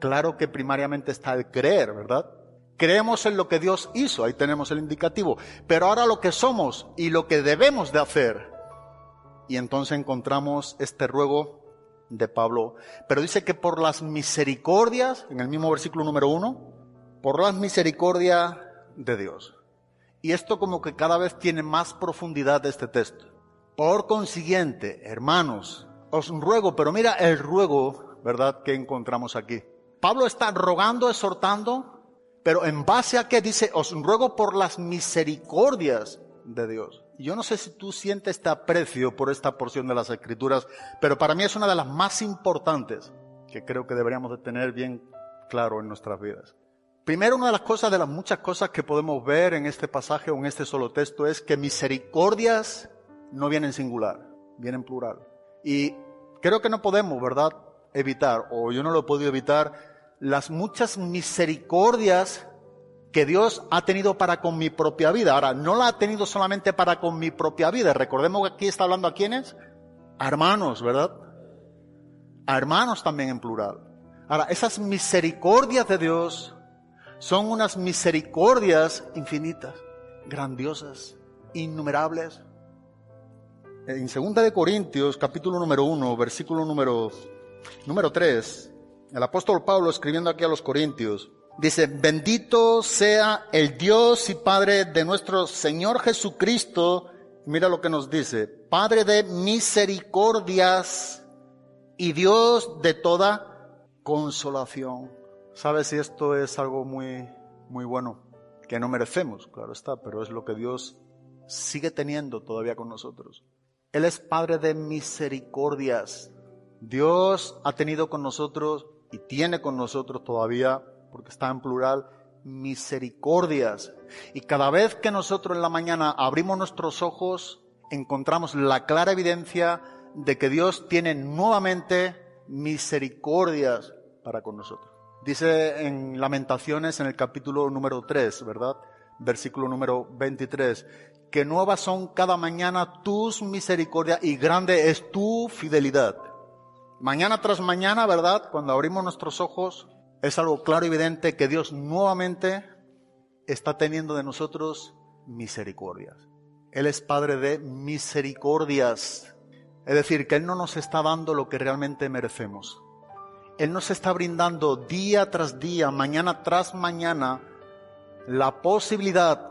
Claro que primariamente está el creer, ¿verdad? Creemos en lo que Dios hizo, ahí tenemos el indicativo. Pero ahora lo que somos y lo que debemos de hacer. Y entonces encontramos este ruego de Pablo. Pero dice que por las misericordias, en el mismo versículo número uno, por las misericordias de Dios. Y esto como que cada vez tiene más profundidad de este texto. Por consiguiente, hermanos, os ruego, pero mira el ruego, ¿verdad?, que encontramos aquí. Pablo está rogando, exhortando, pero en base a qué dice, os ruego por las misericordias de Dios. Yo no sé si tú sientes este aprecio por esta porción de las escrituras, pero para mí es una de las más importantes que creo que deberíamos de tener bien claro en nuestras vidas. Primero, una de las cosas, de las muchas cosas que podemos ver en este pasaje o en este solo texto es que misericordias no vienen singular, vienen plural. Y creo que no podemos, ¿verdad?, evitar, o yo no lo he podido evitar, las muchas misericordias que Dios ha tenido para con mi propia vida. Ahora, no la ha tenido solamente para con mi propia vida. Recordemos que aquí está hablando a quiénes? A hermanos, ¿verdad? A hermanos también en plural. Ahora, esas misericordias de Dios son unas misericordias infinitas, grandiosas, innumerables. En 2 de Corintios, capítulo número 1, versículo número, número 3, el apóstol Pablo escribiendo aquí a los Corintios, dice, bendito sea el Dios y Padre de nuestro Señor Jesucristo. Mira lo que nos dice, Padre de misericordias y Dios de toda consolación. ¿Sabes si esto es algo muy, muy bueno? Que no merecemos, claro está, pero es lo que Dios sigue teniendo todavía con nosotros. Él es Padre de misericordias. Dios ha tenido con nosotros y tiene con nosotros todavía, porque está en plural, misericordias. Y cada vez que nosotros en la mañana abrimos nuestros ojos, encontramos la clara evidencia de que Dios tiene nuevamente misericordias para con nosotros. Dice en Lamentaciones en el capítulo número 3, ¿verdad? Versículo número 23, que nuevas son cada mañana tus misericordias y grande es tu fidelidad. Mañana tras mañana, ¿verdad? Cuando abrimos nuestros ojos, es algo claro y evidente que Dios nuevamente está teniendo de nosotros misericordias. Él es Padre de misericordias. Es decir, que Él no nos está dando lo que realmente merecemos. Él nos está brindando día tras día, mañana tras mañana, la posibilidad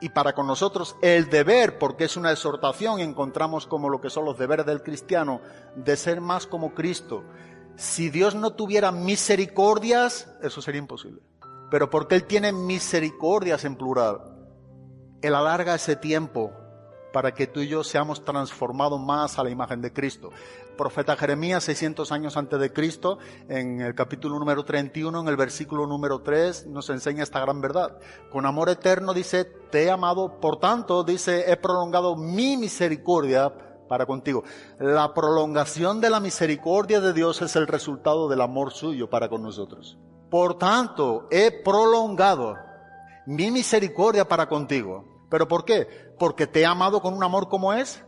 y para con nosotros el deber, porque es una exhortación encontramos como lo que son los deberes del cristiano, de ser más como Cristo. Si Dios no tuviera misericordias, eso sería imposible. Pero porque Él tiene misericordias en plural, Él alarga ese tiempo para que tú y yo seamos transformados más a la imagen de Cristo. Profeta Jeremías, 600 años antes de Cristo, en el capítulo número 31, en el versículo número 3, nos enseña esta gran verdad. Con amor eterno dice, te he amado, por tanto, dice, he prolongado mi misericordia para contigo. La prolongación de la misericordia de Dios es el resultado del amor suyo para con nosotros. Por tanto, he prolongado mi misericordia para contigo. ¿Pero por qué? Porque te he amado con un amor como es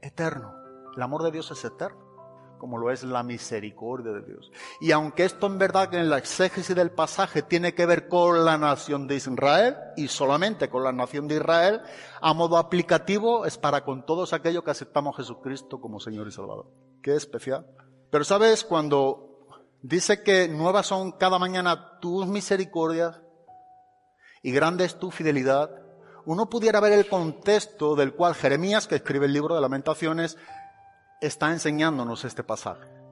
eterno. El amor de Dios es eterno, como lo es la misericordia de Dios. Y aunque esto en verdad en la exégesis del pasaje tiene que ver con la nación de Israel y solamente con la nación de Israel, a modo aplicativo es para con todos aquellos que aceptamos a Jesucristo como Señor y Salvador. Qué especial. Pero sabes, cuando dice que nuevas son cada mañana tus misericordias y grande es tu fidelidad, uno pudiera ver el contexto del cual Jeremías, que escribe el libro de lamentaciones, está enseñándonos este pasaje.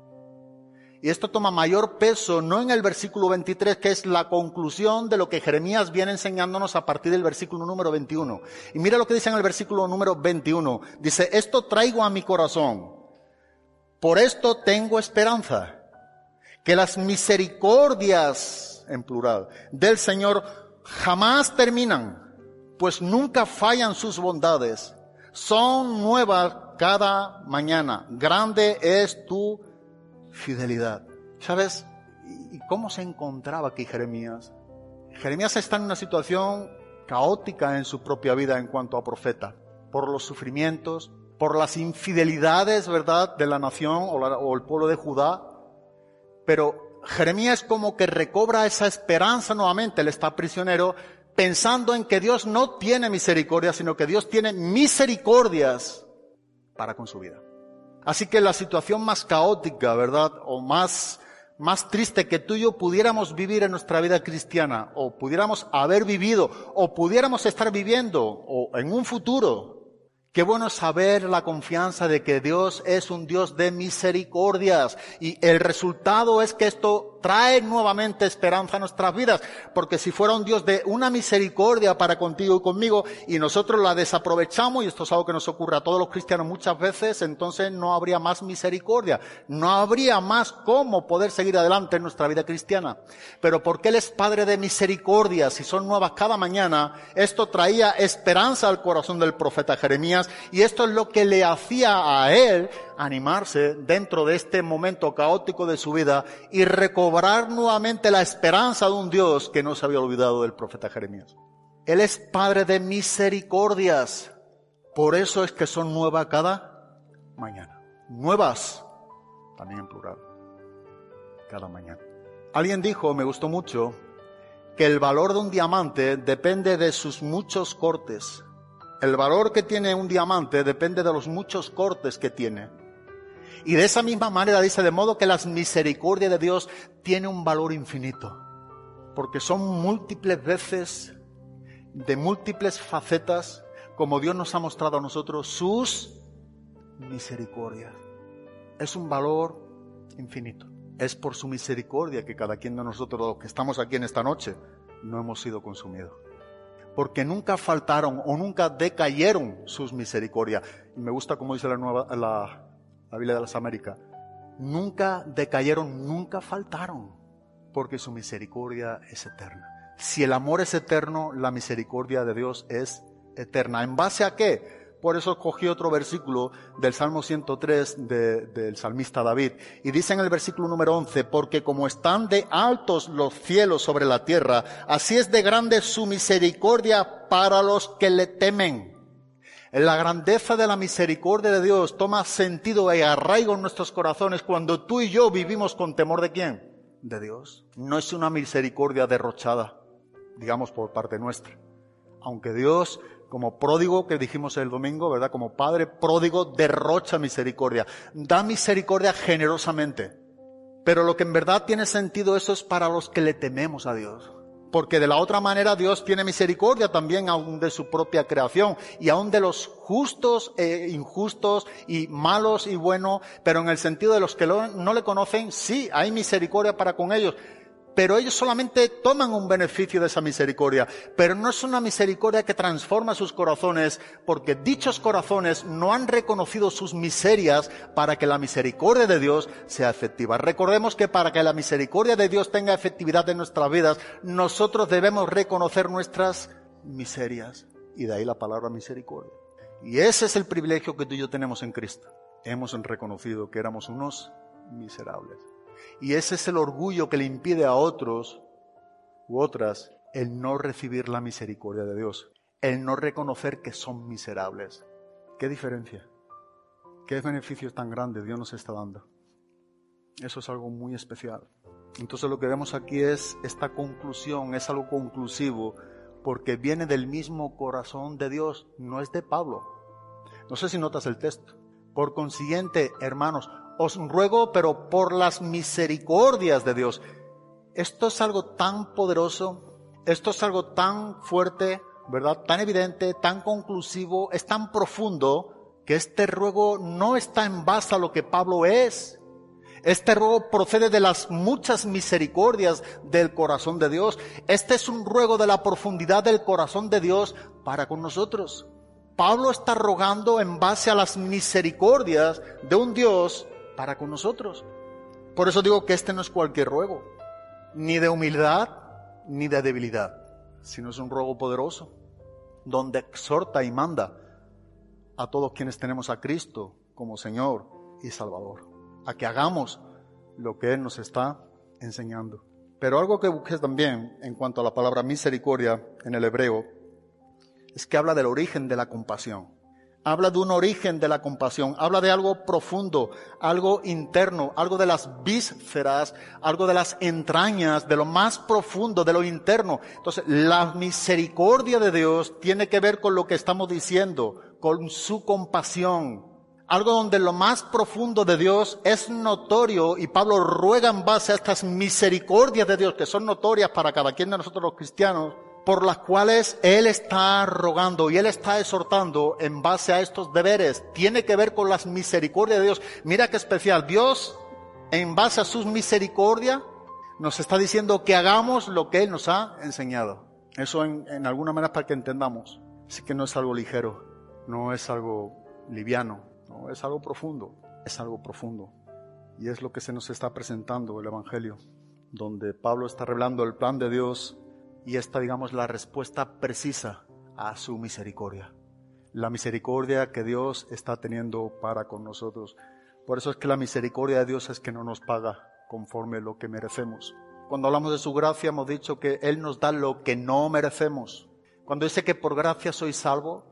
Y esto toma mayor peso no en el versículo 23, que es la conclusión de lo que Jeremías viene enseñándonos a partir del versículo número 21. Y mira lo que dice en el versículo número 21. Dice, esto traigo a mi corazón. Por esto tengo esperanza. Que las misericordias, en plural, del Señor jamás terminan pues nunca fallan sus bondades. Son nuevas cada mañana. Grande es tu fidelidad. ¿Sabes? ¿Y cómo se encontraba aquí Jeremías? Jeremías está en una situación caótica en su propia vida en cuanto a profeta, por los sufrimientos, por las infidelidades, ¿verdad?, de la nación o, o el pueblo de Judá. Pero Jeremías como que recobra esa esperanza nuevamente, él está prisionero, pensando en que Dios no tiene misericordia, sino que Dios tiene misericordias para con su vida. Así que la situación más caótica, ¿verdad? O más, más triste que tú y yo pudiéramos vivir en nuestra vida cristiana, o pudiéramos haber vivido, o pudiéramos estar viviendo, o en un futuro. Qué bueno saber la confianza de que Dios es un Dios de misericordias. Y el resultado es que esto trae nuevamente esperanza a nuestras vidas, porque si fuera un Dios de una misericordia para contigo y conmigo y nosotros la desaprovechamos, y esto es algo que nos ocurre a todos los cristianos muchas veces, entonces no habría más misericordia, no habría más cómo poder seguir adelante en nuestra vida cristiana. Pero porque Él es Padre de misericordia, si son nuevas cada mañana, esto traía esperanza al corazón del profeta Jeremías y esto es lo que le hacía a él animarse dentro de este momento caótico de su vida y recobrar nuevamente la esperanza de un Dios que no se había olvidado del profeta Jeremías. Él es Padre de misericordias. Por eso es que son nuevas cada mañana. Nuevas, también en plural, cada mañana. Alguien dijo, me gustó mucho, que el valor de un diamante depende de sus muchos cortes. El valor que tiene un diamante depende de los muchos cortes que tiene. Y de esa misma manera dice, de modo que las misericordias de Dios tienen un valor infinito, porque son múltiples veces, de múltiples facetas, como Dios nos ha mostrado a nosotros sus misericordias. Es un valor infinito. Es por su misericordia que cada quien de nosotros, los que estamos aquí en esta noche, no hemos sido consumidos porque nunca faltaron o nunca decayeron sus misericordias. Y me gusta como dice la, nueva, la, la Biblia de las Américas, nunca decayeron, nunca faltaron, porque su misericordia es eterna. Si el amor es eterno, la misericordia de Dios es eterna. ¿En base a qué? Por eso cogí otro versículo del Salmo 103 del salmista David. Y dice en el versículo número 11, porque como están de altos los cielos sobre la tierra, así es de grande su misericordia para los que le temen. La grandeza de la misericordia de Dios toma sentido y arraigo en nuestros corazones cuando tú y yo vivimos con temor de quién? De Dios. No es una misericordia derrochada, digamos por parte nuestra. Aunque Dios como pródigo que dijimos el domingo, ¿verdad? Como padre pródigo derrocha misericordia, da misericordia generosamente. Pero lo que en verdad tiene sentido eso es para los que le tememos a Dios. Porque de la otra manera Dios tiene misericordia también aún de su propia creación y aún de los justos e injustos y malos y buenos, pero en el sentido de los que no le conocen, sí, hay misericordia para con ellos pero ellos solamente toman un beneficio de esa misericordia, pero no es una misericordia que transforma sus corazones, porque dichos corazones no han reconocido sus miserias para que la misericordia de Dios sea efectiva. Recordemos que para que la misericordia de Dios tenga efectividad en nuestras vidas, nosotros debemos reconocer nuestras miserias, y de ahí la palabra misericordia. Y ese es el privilegio que tú y yo tenemos en Cristo. Hemos reconocido que éramos unos miserables. Y ese es el orgullo que le impide a otros u otras el no recibir la misericordia de Dios, el no reconocer que son miserables. ¿Qué diferencia? ¿Qué beneficios tan grandes Dios nos está dando? Eso es algo muy especial. Entonces lo que vemos aquí es esta conclusión, es algo conclusivo, porque viene del mismo corazón de Dios, no es de Pablo. No sé si notas el texto. Por consiguiente, hermanos, os ruego, pero por las misericordias de Dios. Esto es algo tan poderoso, esto es algo tan fuerte, ¿verdad? Tan evidente, tan conclusivo, es tan profundo que este ruego no está en base a lo que Pablo es. Este ruego procede de las muchas misericordias del corazón de Dios. Este es un ruego de la profundidad del corazón de Dios para con nosotros. Pablo está rogando en base a las misericordias de un Dios para con nosotros. Por eso digo que este no es cualquier ruego, ni de humildad, ni de debilidad, sino es un ruego poderoso, donde exhorta y manda a todos quienes tenemos a Cristo como Señor y Salvador, a que hagamos lo que Él nos está enseñando. Pero algo que busques también en cuanto a la palabra misericordia en el hebreo, es que habla del origen de la compasión habla de un origen de la compasión, habla de algo profundo, algo interno, algo de las vísceras, algo de las entrañas, de lo más profundo, de lo interno. Entonces, la misericordia de Dios tiene que ver con lo que estamos diciendo, con su compasión. Algo donde lo más profundo de Dios es notorio y Pablo ruega en base a estas misericordias de Dios que son notorias para cada quien de nosotros los cristianos por las cuales Él está rogando y Él está exhortando en base a estos deberes. Tiene que ver con las misericordias de Dios. Mira qué especial. Dios, en base a sus misericordias, nos está diciendo que hagamos lo que Él nos ha enseñado. Eso en, alguna manera para que entendamos. Así que no es algo ligero, no es algo liviano, no es algo profundo, es algo profundo. Y es lo que se nos está presentando el Evangelio, donde Pablo está revelando el plan de Dios y esta, digamos, la respuesta precisa a su misericordia. La misericordia que Dios está teniendo para con nosotros. Por eso es que la misericordia de Dios es que no nos paga, conforme lo que merecemos. Cuando hablamos de su gracia hemos dicho que Él nos da lo que no merecemos. Cuando dice que por gracia soy salvo,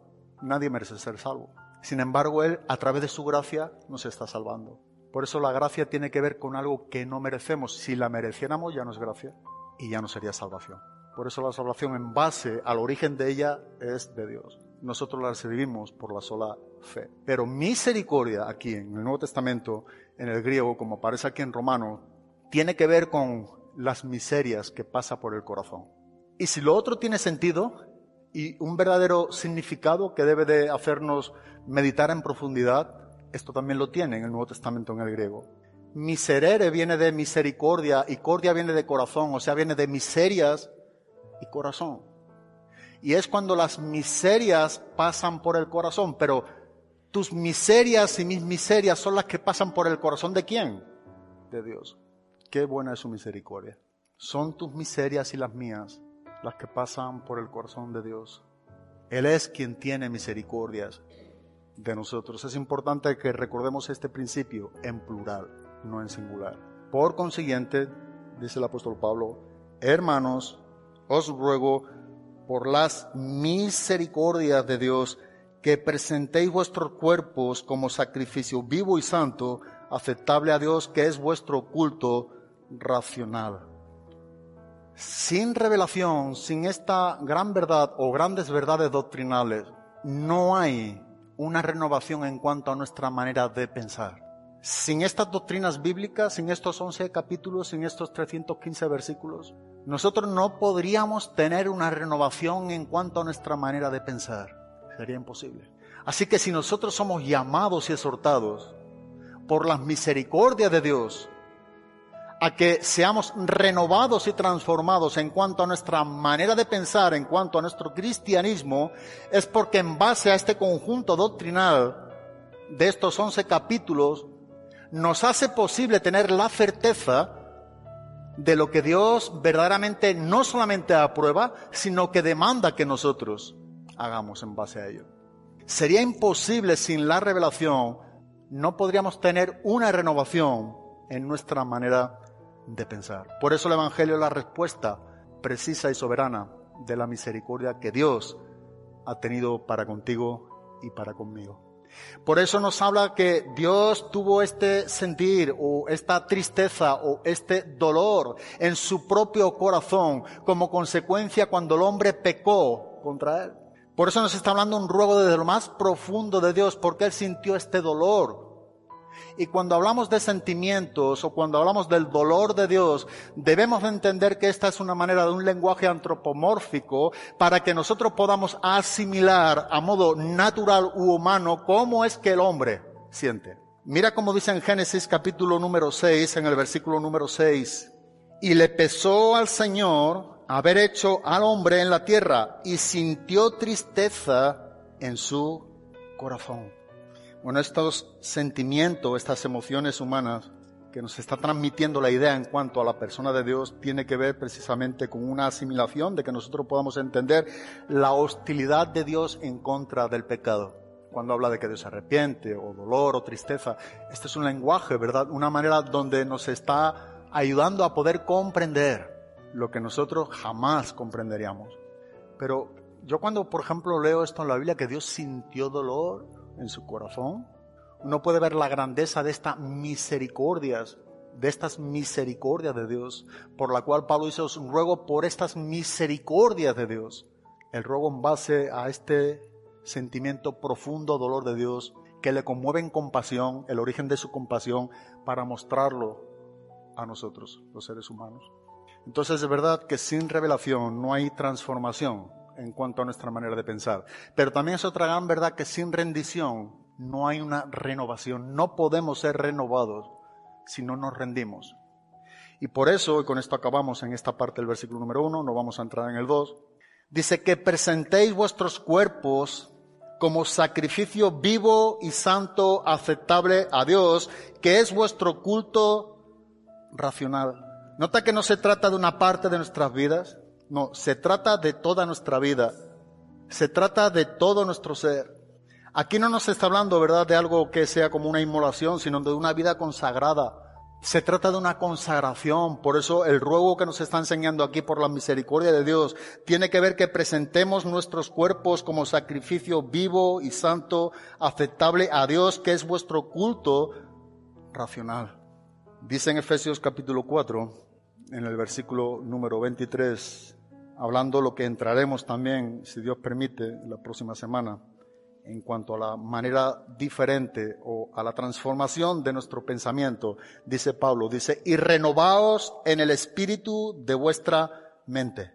nadie merece ser salvo. Sin embargo, Él a través de su gracia nos está salvando. Por eso la gracia tiene que ver con algo que no merecemos. Si la mereciéramos ya no es gracia y ya no sería salvación. Por eso la salvación en base al origen de ella es de Dios. Nosotros la recibimos por la sola fe. Pero misericordia aquí en el Nuevo Testamento, en el griego, como aparece aquí en Romano, tiene que ver con las miserias que pasa por el corazón. Y si lo otro tiene sentido y un verdadero significado que debe de hacernos meditar en profundidad, esto también lo tiene en el Nuevo Testamento en el griego. Miserere viene de misericordia y cordia viene de corazón, o sea, viene de miserias y corazón. Y es cuando las miserias pasan por el corazón, pero tus miserias y mis miserias son las que pasan por el corazón de quién? De Dios. Qué buena es su misericordia. Son tus miserias y las mías las que pasan por el corazón de Dios. Él es quien tiene misericordias de nosotros. Es importante que recordemos este principio en plural, no en singular. Por consiguiente, dice el apóstol Pablo, hermanos, os ruego por las misericordias de Dios que presentéis vuestros cuerpos como sacrificio vivo y santo, aceptable a Dios, que es vuestro culto racional. Sin revelación, sin esta gran verdad o grandes verdades doctrinales, no hay una renovación en cuanto a nuestra manera de pensar. Sin estas doctrinas bíblicas, sin estos 11 capítulos, sin estos 315 versículos, nosotros no podríamos tener una renovación en cuanto a nuestra manera de pensar. Sería imposible. Así que si nosotros somos llamados y exhortados por las misericordias de Dios a que seamos renovados y transformados en cuanto a nuestra manera de pensar, en cuanto a nuestro cristianismo, es porque en base a este conjunto doctrinal de estos once capítulos, nos hace posible tener la certeza de lo que Dios verdaderamente no solamente aprueba, sino que demanda que nosotros hagamos en base a ello. Sería imposible sin la revelación, no podríamos tener una renovación en nuestra manera de pensar. Por eso el Evangelio es la respuesta precisa y soberana de la misericordia que Dios ha tenido para contigo y para conmigo. Por eso nos habla que Dios tuvo este sentir o esta tristeza o este dolor en su propio corazón como consecuencia cuando el hombre pecó contra él. Por eso nos está hablando un ruego desde lo más profundo de Dios, porque él sintió este dolor y cuando hablamos de sentimientos o cuando hablamos del dolor de Dios, debemos entender que esta es una manera de un lenguaje antropomórfico para que nosotros podamos asimilar a modo natural u humano cómo es que el hombre siente. Mira cómo dice en Génesis capítulo número 6, en el versículo número 6, y le pesó al Señor haber hecho al hombre en la tierra y sintió tristeza en su corazón. Bueno, estos sentimientos, estas emociones humanas que nos está transmitiendo la idea en cuanto a la persona de Dios tiene que ver precisamente con una asimilación de que nosotros podamos entender la hostilidad de Dios en contra del pecado. Cuando habla de que Dios se arrepiente o dolor o tristeza, este es un lenguaje, ¿verdad? Una manera donde nos está ayudando a poder comprender lo que nosotros jamás comprenderíamos. Pero yo cuando, por ejemplo, leo esto en la Biblia, que Dios sintió dolor, en su corazón, uno puede ver la grandeza de estas misericordias, de estas misericordias de Dios, por la cual Pablo hizo un ruego por estas misericordias de Dios. El ruego en base a este sentimiento profundo dolor de Dios que le conmueve en compasión, el origen de su compasión, para mostrarlo a nosotros, los seres humanos. Entonces es verdad que sin revelación no hay transformación, en cuanto a nuestra manera de pensar. Pero también es otra gran verdad que sin rendición no hay una renovación. No podemos ser renovados si no nos rendimos. Y por eso, y con esto acabamos en esta parte del versículo número uno, no vamos a entrar en el dos, dice que presentéis vuestros cuerpos como sacrificio vivo y santo, aceptable a Dios, que es vuestro culto racional. Nota que no se trata de una parte de nuestras vidas, no, se trata de toda nuestra vida, se trata de todo nuestro ser. Aquí no nos está hablando, ¿verdad?, de algo que sea como una inmolación, sino de una vida consagrada. Se trata de una consagración, por eso el ruego que nos está enseñando aquí por la misericordia de Dios tiene que ver que presentemos nuestros cuerpos como sacrificio vivo y santo, aceptable a Dios, que es vuestro culto racional. Dice en Efesios capítulo 4, en el versículo número 23, hablando lo que entraremos también, si Dios permite, la próxima semana en cuanto a la manera diferente o a la transformación de nuestro pensamiento, dice Pablo, dice, y renovaos en el espíritu de vuestra mente.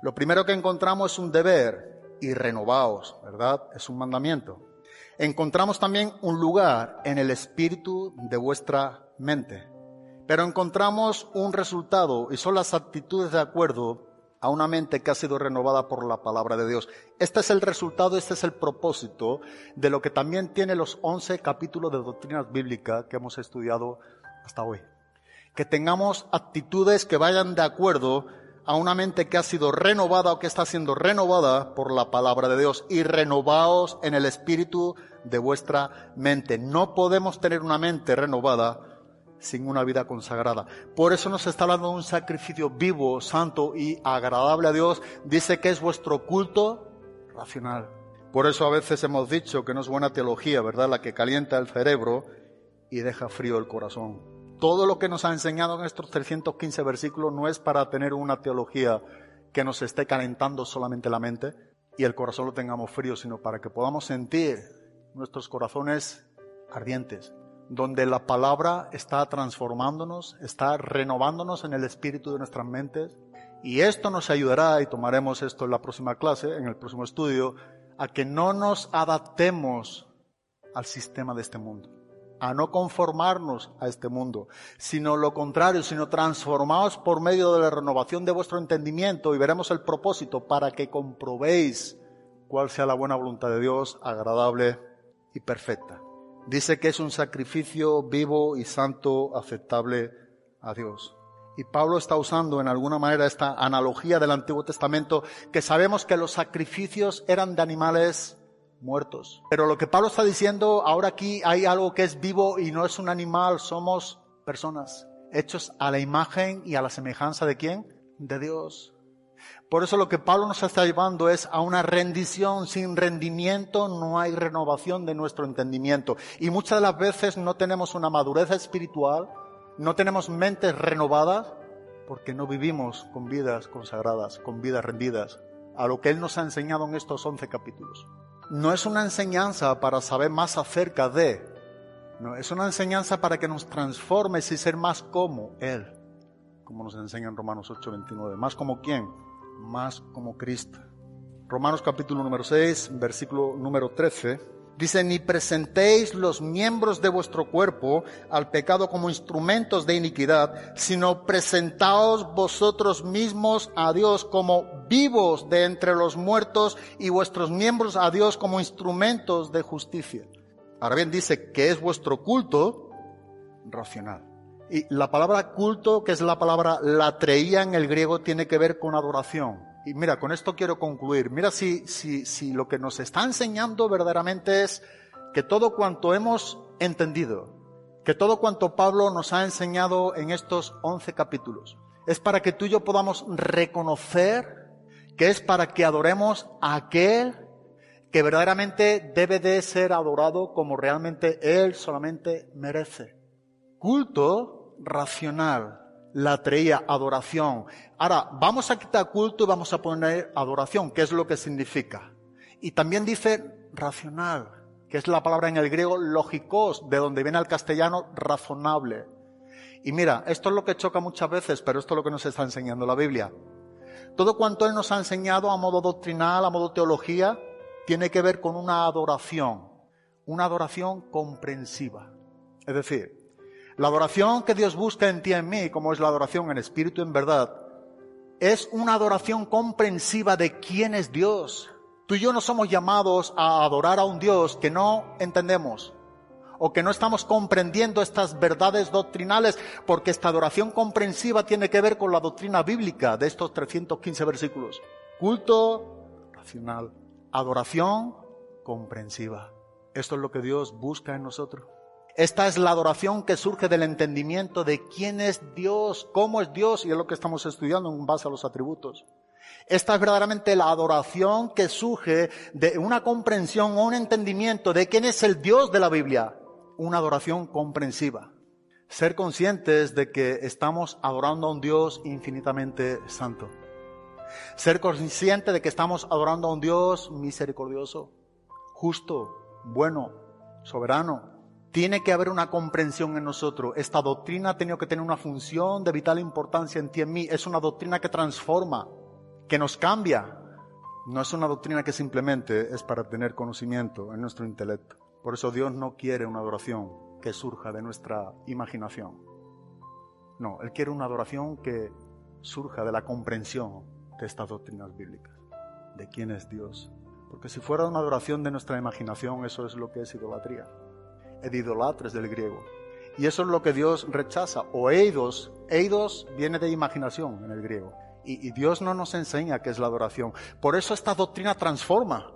Lo primero que encontramos es un deber y renovaos, ¿verdad? Es un mandamiento. Encontramos también un lugar en el espíritu de vuestra mente. Pero encontramos un resultado y son las actitudes de acuerdo a una mente que ha sido renovada por la palabra de Dios. Este es el resultado, este es el propósito de lo que también tiene los 11 capítulos de doctrinas bíblicas que hemos estudiado hasta hoy. Que tengamos actitudes que vayan de acuerdo a una mente que ha sido renovada o que está siendo renovada por la palabra de Dios y renovaos en el espíritu de vuestra mente. No podemos tener una mente renovada sin una vida consagrada. Por eso nos está hablando de un sacrificio vivo, santo y agradable a Dios. Dice que es vuestro culto racional. Por eso a veces hemos dicho que no es buena teología, ¿verdad? La que calienta el cerebro y deja frío el corazón. Todo lo que nos ha enseñado en estos 315 versículos no es para tener una teología que nos esté calentando solamente la mente y el corazón lo tengamos frío, sino para que podamos sentir nuestros corazones ardientes, donde la palabra está transformándonos, está renovándonos en el espíritu de nuestras mentes. Y esto nos ayudará, y tomaremos esto en la próxima clase, en el próximo estudio, a que no nos adaptemos al sistema de este mundo, a no conformarnos a este mundo, sino lo contrario, sino transformados por medio de la renovación de vuestro entendimiento y veremos el propósito para que comprobéis cuál sea la buena voluntad de Dios, agradable y perfecta dice que es un sacrificio vivo y santo aceptable a Dios. Y Pablo está usando en alguna manera esta analogía del Antiguo Testamento, que sabemos que los sacrificios eran de animales muertos. Pero lo que Pablo está diciendo, ahora aquí hay algo que es vivo y no es un animal, somos personas, hechos a la imagen y a la semejanza de quién? De Dios. Por eso lo que Pablo nos está llevando es a una rendición. Sin rendimiento no hay renovación de nuestro entendimiento. Y muchas de las veces no tenemos una madurez espiritual, no tenemos mentes renovadas, porque no vivimos con vidas consagradas, con vidas rendidas, a lo que Él nos ha enseñado en estos once capítulos. No es una enseñanza para saber más acerca de, no, es una enseñanza para que nos transformes y ser más como Él, como nos enseña en Romanos 8:29. ¿Más como quién? Más como Cristo. Romanos capítulo número 6, versículo número 13. Dice, ni presentéis los miembros de vuestro cuerpo al pecado como instrumentos de iniquidad, sino presentaos vosotros mismos a Dios como vivos de entre los muertos y vuestros miembros a Dios como instrumentos de justicia. Ahora bien, dice que es vuestro culto racional. Y la palabra culto, que es la palabra latreía en el griego, tiene que ver con adoración. Y mira, con esto quiero concluir. Mira si, si, si lo que nos está enseñando verdaderamente es que todo cuanto hemos entendido, que todo cuanto Pablo nos ha enseñado en estos once capítulos, es para que tú y yo podamos reconocer que es para que adoremos a aquel que verdaderamente debe de ser adorado como realmente Él solamente merece. Culto racional, la traía adoración. Ahora, vamos a quitar culto y vamos a poner adoración, ¿qué es lo que significa? Y también dice racional, que es la palabra en el griego lógicos, de donde viene el castellano razonable. Y mira, esto es lo que choca muchas veces, pero esto es lo que nos está enseñando la Biblia. Todo cuanto Él nos ha enseñado a modo doctrinal, a modo teología, tiene que ver con una adoración, una adoración comprensiva. Es decir, La adoración que Dios busca en ti y en mí, como es la adoración en espíritu y en verdad, es una adoración comprensiva de quién es Dios. Tú y yo no somos llamados a adorar a un Dios que no entendemos o que no estamos comprendiendo estas verdades doctrinales, porque esta adoración comprensiva tiene que ver con la doctrina bíblica de estos 315 versículos. Culto racional, adoración comprensiva. Esto es lo que Dios busca en nosotros. Esta es la adoración que surge del entendimiento de quién es Dios, cómo es Dios, y es lo que estamos estudiando en base a los atributos. Esta es verdaderamente la adoración que surge de una comprensión o un entendimiento de quién es el Dios de la Biblia. Una adoración comprensiva. Ser conscientes de que estamos adorando a un Dios infinitamente santo. Ser conscientes de que estamos adorando a un Dios misericordioso, justo, bueno, soberano, tiene que haber una comprensión en nosotros. Esta doctrina ha tenido que tener una función de vital importancia en ti en mí. Es una doctrina que transforma, que nos cambia. No es una doctrina que simplemente es para tener conocimiento en nuestro intelecto. Por eso Dios no quiere una adoración que surja de nuestra imaginación. No, Él quiere una adoración que surja de la comprensión de estas doctrinas bíblicas, de quién es Dios. Porque si fuera una adoración de nuestra imaginación, eso es lo que es idolatría idolatres del griego. Y eso es lo que Dios rechaza. O eidos, eidos viene de imaginación en el griego. Y, y Dios no nos enseña qué es la adoración. Por eso esta doctrina transforma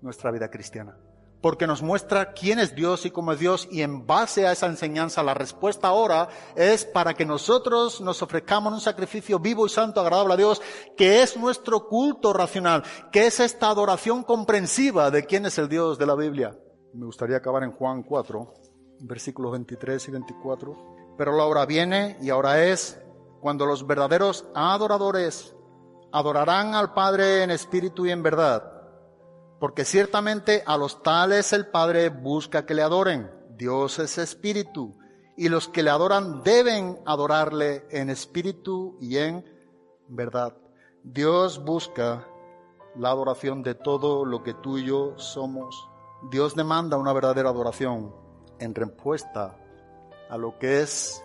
nuestra vida cristiana porque nos muestra quién es Dios y cómo es Dios y en base a esa enseñanza la respuesta ahora es para que nosotros nos ofrezcamos un sacrificio vivo y santo agradable a Dios, que es nuestro culto racional, que es esta adoración comprensiva de quién es el Dios de la Biblia. Me gustaría acabar en Juan 4, versículos 23 y 24. Pero la hora viene y ahora es cuando los verdaderos adoradores adorarán al Padre en espíritu y en verdad. Porque ciertamente a los tales el Padre busca que le adoren. Dios es espíritu y los que le adoran deben adorarle en espíritu y en verdad. Dios busca la adoración de todo lo que tú y yo somos Dios demanda una verdadera adoración en respuesta a lo que es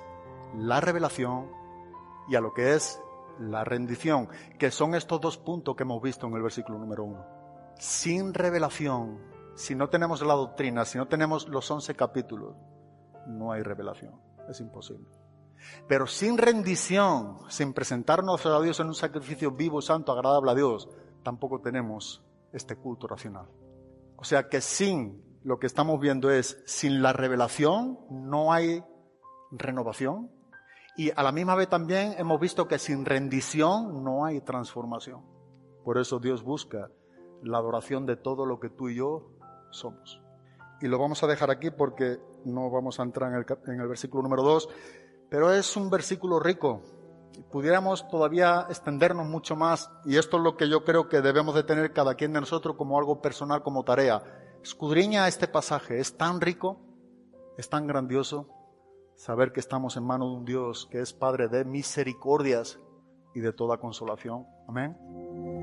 la revelación y a lo que es la rendición, que son estos dos puntos que hemos visto en el versículo número uno. Sin revelación, si no tenemos la doctrina, si no tenemos los once capítulos, no hay revelación. Es imposible. Pero sin rendición, sin presentarnos a Dios en un sacrificio vivo, santo, agradable a Dios, tampoco tenemos este culto racional. O sea que sin lo que estamos viendo es, sin la revelación no hay renovación. Y a la misma vez también hemos visto que sin rendición no hay transformación. Por eso Dios busca la adoración de todo lo que tú y yo somos. Y lo vamos a dejar aquí porque no vamos a entrar en el, en el versículo número 2, pero es un versículo rico. Pudiéramos todavía extendernos mucho más, y esto es lo que yo creo que debemos de tener cada quien de nosotros como algo personal, como tarea escudriña este pasaje. Es tan rico, es tan grandioso saber que estamos en manos de un Dios que es Padre de misericordias y de toda consolación. Amén.